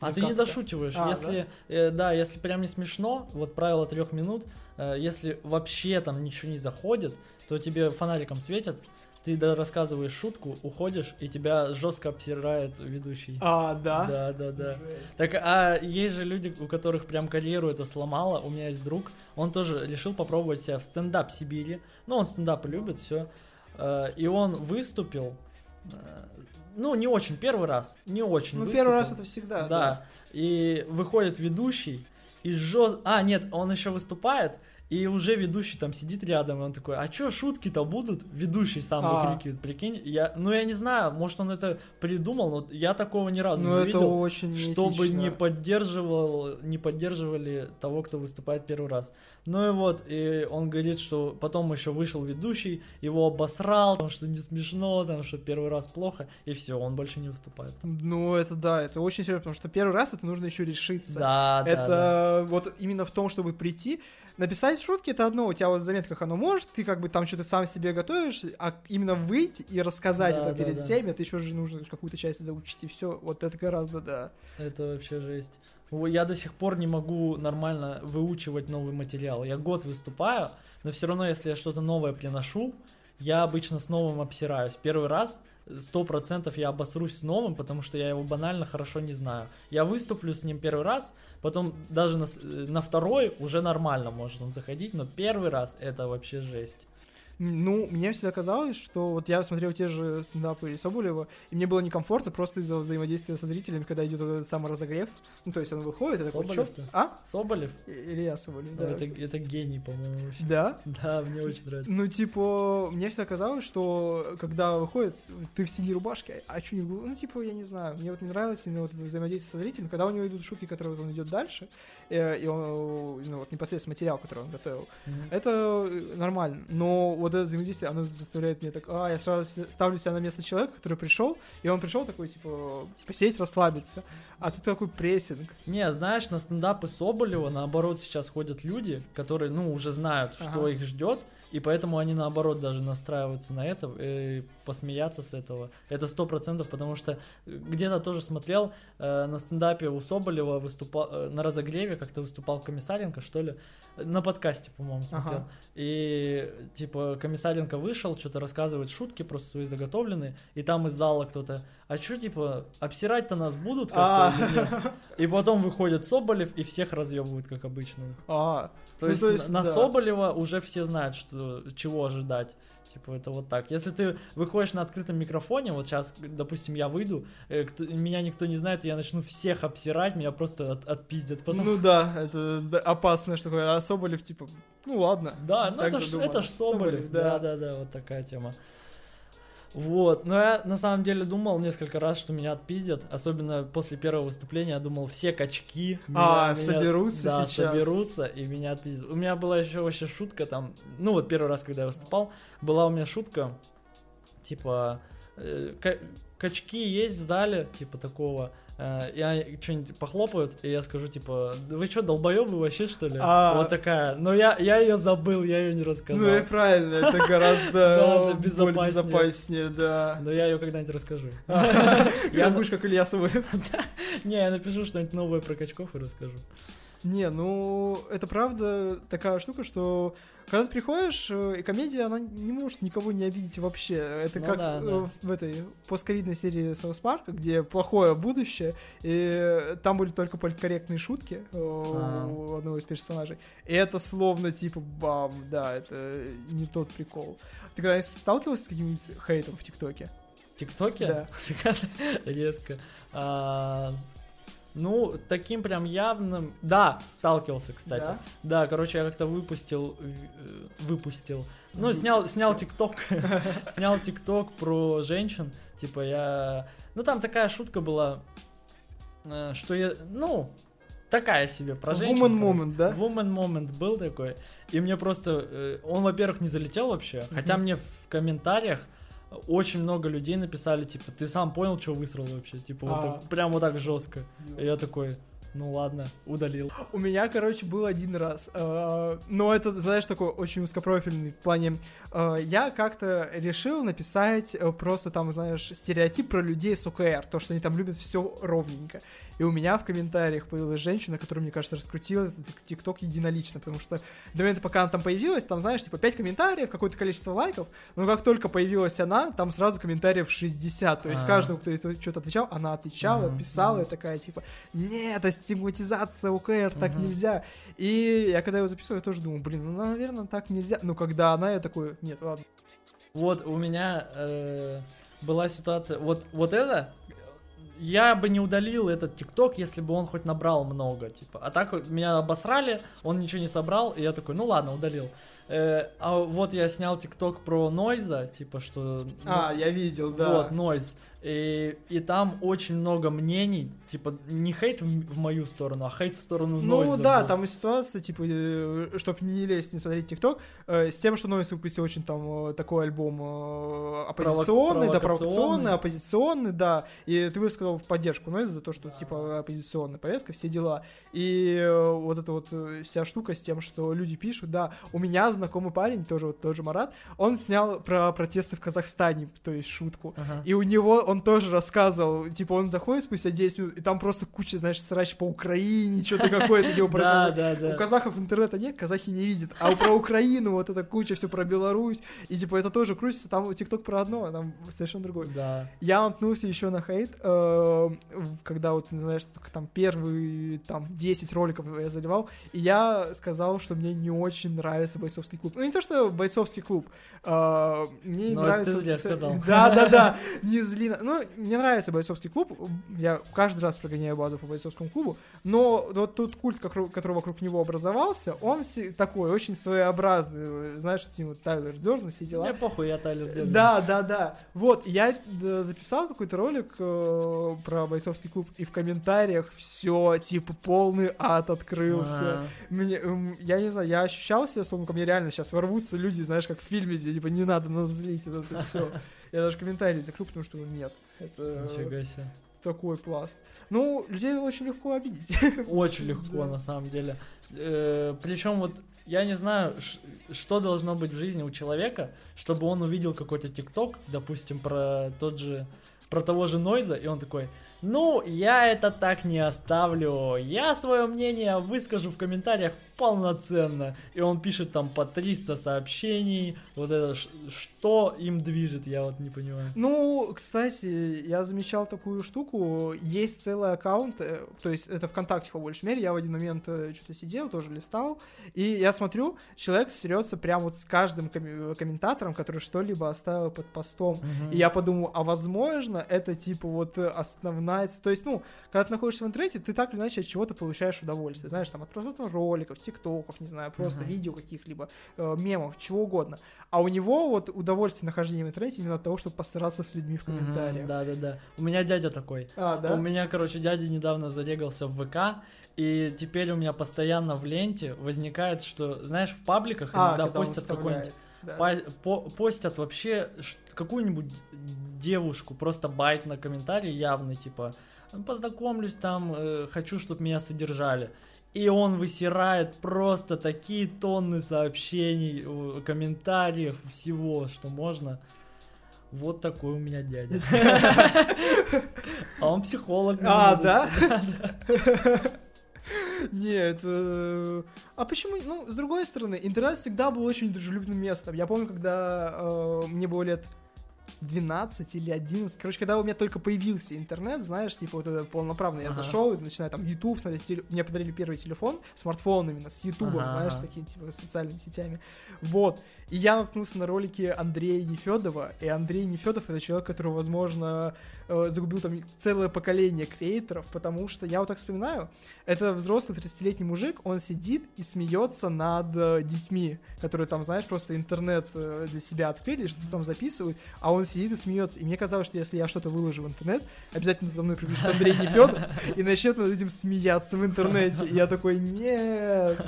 А Ну, ты не дошучиваешь. А, если, э, да? если прям не смешно, вот правило трех минут, э, если вообще там ничего не заходит, то тебе фонариком светят, ты да, рассказываешь шутку, уходишь, и тебя жестко обсирает ведущий. А, да? Да, да, да. Жесть. Так, а есть же люди, у которых прям карьеру это сломало. У меня есть друг, он тоже решил попробовать себя в стендап Сибири. Ну, он стендап любит, все. И он выступил. э, Ну, не очень, первый раз. Не очень. Ну, выступил. первый раз это всегда, Да. да. И выходит ведущий и жест... А, нет, он еще выступает, и уже ведущий там сидит рядом, и он такой, а чё, шутки-то будут? Ведущий сам А. выкрикивает, прикинь. Я... Ну, я не знаю, может, он это придумал, но я такого ни разу Ну, не это видел. очень Чтобы неэтично. не поддерживал, не поддерживали того, кто выступает первый раз. Ну и вот, и он говорит, что потом еще вышел ведущий, его обосрал, там, что не смешно, там, что первый раз плохо, и все, он больше не выступает. Ну, это да, это очень серьезно, потому что первый раз это нужно еще решиться. Да, да, это да. вот именно в том, чтобы прийти. Написать шутки это одно, у тебя вот в заметках оно может, ты как бы там что-то сам себе готовишь, а именно выйти и рассказать Да, это да, перед да. всеми, это еще же нужно какую-то часть заучить, и все, вот это гораздо, да. Это вообще жесть. Я до сих пор не могу нормально выучивать новый материал. Я год выступаю, но все равно, если я что-то новое приношу, я обычно с новым обсираюсь. Первый раз сто процентов я обосрусь с новым, потому что я его банально хорошо не знаю. Я выступлю с ним первый раз, потом даже на, э, на второй уже нормально может он заходить, но первый раз это вообще жесть. Ну, мне всегда казалось, что вот я смотрел те же стендапы или Соболева, и мне было некомфортно просто из-за взаимодействия со зрителями, когда идет этот самый разогрев. Ну, то есть он выходит, и такой, чё? А? Соболев? Или я Соболев, Ну, да. Это, это гений, по-моему, вообще. Да? Да, мне очень нравится. Ну, типа, мне всегда казалось, что когда выходит, ты в синей рубашке, а что не Ну, типа, я не знаю, мне вот не нравилось именно вот это взаимодействие со зрителем, когда у него идут шутки, которые вот он идет дальше, э, и он, ну, вот непосредственно материал, который он готовил, Мгм. это э, нормально, но вот это взаимодействие, оно заставляет меня так, а, я сразу ставлю себя на место человека, который пришел, и он пришел такой, типа, посидеть, расслабиться, а тут такой прессинг. Не, знаешь, на стендапы Соболева, наоборот, сейчас ходят люди, которые, ну, уже знают, что Ага. их ждет, и поэтому они, наоборот, даже настраиваются на это, и посмеяться с этого. Это сто процентов, потому что где-то тоже смотрел, э, на стендапе у Соболева выступал, э, на разогреве как-то выступал Комиссаренко, что ли, на подкасте, по-моему, смотрел. Ага. И, типа, Комиссаренко вышел, что-то рассказывает шутки, просто свои заготовленные, и там из зала кто-то, а что, типа, обсирать-то нас будут как-то А. или нет?» И потом выходит Соболев и всех разъебывают, как обычно. А, То, Ну, есть, то есть, на, да. Соболева уже все знают, что, чего ожидать. Типа, это вот так. Если ты выходишь на открытом микрофоне, вот сейчас, допустим, я выйду, э, кто- меня никто не знает, я начну всех обсирать, меня просто от- отпиздят. Потом... ну да, это да, опасная штука, а Соболев, типа, ну ладно. Да, ну это ж, это ж Соболев. Соболев, да. да. да, да, вот такая тема. Вот, но я на самом деле думал несколько раз, что меня отпиздят, особенно после первого выступления, я думал, все качки А, меня- меня- соберутся да, сейчас. соберутся и меня отпиздят. У меня была еще вообще шутка там, ну вот первый раз, когда я выступал, была у меня шутка, типа, э, ка- качки есть в зале, типа такого, э, я что-нибудь похлопают, и я скажу, типа, «Да вы что, долбоебы вообще, что ли? А. Вот такая. Но я, я ее забыл, я ее не рассказал. Ну и правильно, это гораздо безопаснее. да. Но я ее когда-нибудь расскажу. Я будешь как Илья Соболев. Не, я напишу что-нибудь новое про качков и расскажу. Не, ну, это правда такая штука, что когда ты приходишь, э, и комедия, она не может никого не обидеть вообще. Это Ну как да, э, да. в этой постковидной серии Саус Парка, где плохое будущее, и там были только политкорректные шутки э, А. у одного из персонажей. И это словно типа, бам, да, это не тот прикол. Ты когда сталкивался с каким-нибудь хейтом в ТикТоке? ТикТоке? Да. Резко. Ну, таким прям явным... Да, сталкивался, кстати. Да? Да, короче, я как-то выпустил... э, Выпустил. Ну, снял, снял ТикТок. Снял ТикТок про женщин. Типа я... Ну, там такая шутка была, э, что я... Ну, такая себе про женщин. Woman moment, да? Woman moment был такой. И мне просто... э, Он, во-первых, не залетел вообще. Хотя мне в комментариях очень много людей написали, типа, ты сам понял, что высрал вообще? Типа, вот А. так, прям вот так жестко. И я такой, ну ладно, удалил. У меня, короче, был один раз. э, Но это, знаешь, такой очень узкопрофильный в плане. Э, Я как-то решил написать э, просто там, знаешь, стереотип про людей с ОКР. То, что они там любят все ровненько. И у меня в комментариях появилась женщина, которая, мне кажется, раскрутила этот ТикТок единолично, потому что до момента, пока она там появилась, там, знаешь, типа 5 комментариев, какое-то количество лайков, но как только появилась она, там сразу комментариев 60, то есть А. каждому, кто это что-то отвечал, она отвечала, писала, и такая, типа, нет, это стигматизация ОКР, так нельзя. И я когда его записывал, я тоже думал, блин, ну, наверное, так нельзя. Но когда она, я такой, нет, ладно. Вот у меня э, была ситуация, вот, вот это, я бы не удалил этот ТикТок, если бы он хоть набрал много, типа. А так меня обосрали, он ничего не собрал, и я такой, ну ладно, удалил. Э, а вот я снял ТикТок про Нойза, типа, что... ну, А, я видел, да. Вот, Нойз. И, и там очень много мнений, типа, не хейт в, в мою сторону, а хейт в сторону Ну Нойза. да, был. там и ситуация, типа, чтобы не лезть, не смотреть ТикТок, э, с тем, что Нойс выпустил очень там э, такой альбом э, оппозиционный, да, провокационный. оппозиционный, да, и ты высказал в поддержку Нойза за то, что, типа, оппозиционная повестка, все дела. И э, вот эта вот э, вся штука с тем, что люди пишут, да, у меня знакомый парень, тоже вот тот же Марат, он снял про протесты в Казахстане, то есть шутку. Ага. И у него он тоже рассказывал, типа, он заходит спустя 10 минут, и там просто куча, знаешь, срач по Украине, что-то какое-то, типа, про Да, Казах- да, У да. казахов интернета нет, казахи не видят. А про Украину вот эта куча, все про Беларусь. И типа это тоже крутится, там ТикТок про одно, а там совершенно другое. Да. Я наткнулся еще на хейт, э, в- когда вот, не только там первые там 10 роликов я заливал, и я сказал, что мне не очень нравится бойцовский клуб. Ну не то, что бойцовский клуб, э, мне нравится... Да, да, да, не зли. Ну, мне нравится бойцовский клуб, я каждый раз прогоняю базу по бойцовскому клубу, но вот тот культ, который вокруг него образовался, он такой очень своеобразный, знаешь, что вот Тайлер Дёрн, все дела. Мне похуй, я Тайлер Дерден. Да, да, да. Вот, я э, записал какой-то ролик э, про бойцовский клуб, и в комментариях все, типа, полный ад открылся. А. Мне, эм, я не знаю, я ощущал себя, словно ко мне реально сейчас ворвутся люди, знаешь, как в фильме, где, типа, не надо нас злить, вот это все. Я даже комментарии закрыл, потому что нет. Это Нифига себе. такой пласт. Ну, людей очень легко обидеть. Очень легко, на самом деле. Причем вот я не знаю, что должно быть в жизни у человека, чтобы он увидел какой-то ТикТок, допустим, про тот же, про того же Нойза, и он такой, ну, я это так не оставлю, я свое мнение выскажу в комментариях полноценно. И он пишет там по 300 сообщений, вот это, что им движет, я вот не понимаю. Ну, кстати, я замечал такую штуку. Есть целый аккаунт, э, то есть это ВКонтакте по большей мере. Я в один момент э, что-то сидел, тоже листал, и я смотрю, человек стерется прям вот с каждым коми- комментатором, который что-либо оставил под постом. И я подумал, а возможно, это типа вот э, основная... То есть, ну, когда ты находишься в интернете, ты так или иначе от чего-то получаешь удовольствие. Знаешь, там от просмотра роликов, тиктоков, не знаю, просто Мгм. видео каких-либо, э, мемов, чего угодно. А у него вот удовольствие нахождения в интернете именно от того, чтобы посраться с людьми в комментариях. Да, да, да. У меня дядя такой. А, да? У меня, короче, дядя недавно зарегался в ВК, и теперь у меня постоянно в ленте возникает, что, знаешь, в пабликах А, иногда постят какой-нибудь Да. Па- по- постят вообще какую-нибудь девушку, просто байт на комментарий явный, типа, познакомлюсь там, э, хочу, чтобы меня содержали. И он высирает просто такие тонны сообщений, э, комментариев, всего, что можно. Вот такой у меня дядя. А он психолог. А, да? Нет, э, а почему, ну, с другой стороны, интернет всегда был очень дружелюбным местом. Я помню, когда э, мне было лет 12 или 11, короче, когда у меня только появился интернет, знаешь, типа вот это полноправно, я Ага. зашел, и начинаю там YouTube смотреть, теле- мне подарили первый телефон, смартфон именно, с YouTube, Ага, знаешь, такими, типа, социальными сетями. Вот, и я наткнулся на ролики Андрея Нефедова, и Андрей Нефедов это человек, который, возможно, э, загубил там целое поколение креаторов, потому что, я вот так вспоминаю, это взрослый 30-летний мужик, он сидит и смеется над э, детьми, которые там, знаешь, просто интернет э, для себя открыли, что-то там записывают, а он сидит и смеется. И мне казалось, что если я что-то выложу в интернет, обязательно за мной прибежит Андрей Нефедов и начнет над этим смеяться в интернете. И я такой, нет.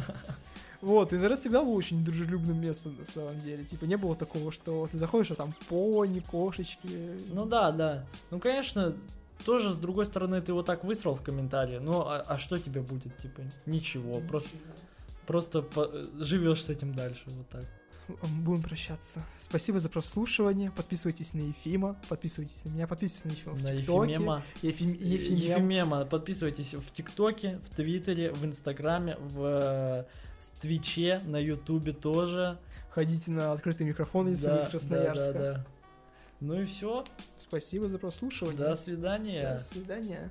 Вот, интернет всегда был очень дружелюбным местом, на самом деле. Типа, не было такого, что ты заходишь, а там пони, кошечки. Ну да, да. Ну, конечно, тоже, с другой стороны, ты вот так высрал в комментарии. Ну, а, а что тебе будет? Типа, ничего. Просто, просто живешь с этим дальше. Вот так. Будем прощаться. Спасибо за прослушивание. Подписывайтесь на Ефима, подписывайтесь на меня, подписывайтесь на Ефима в На ТикТоке. Ефимема. Ефим- Ефимем. Ефимема. Подписывайтесь в ТикТоке, в Твиттере, в Инстаграме, в э, с Твиче, на Ютубе тоже. Ходите на открытый микрофон, если вы из Красноярска. Да, да, да. Ну и все. Спасибо за прослушивание. До свидания. До свидания.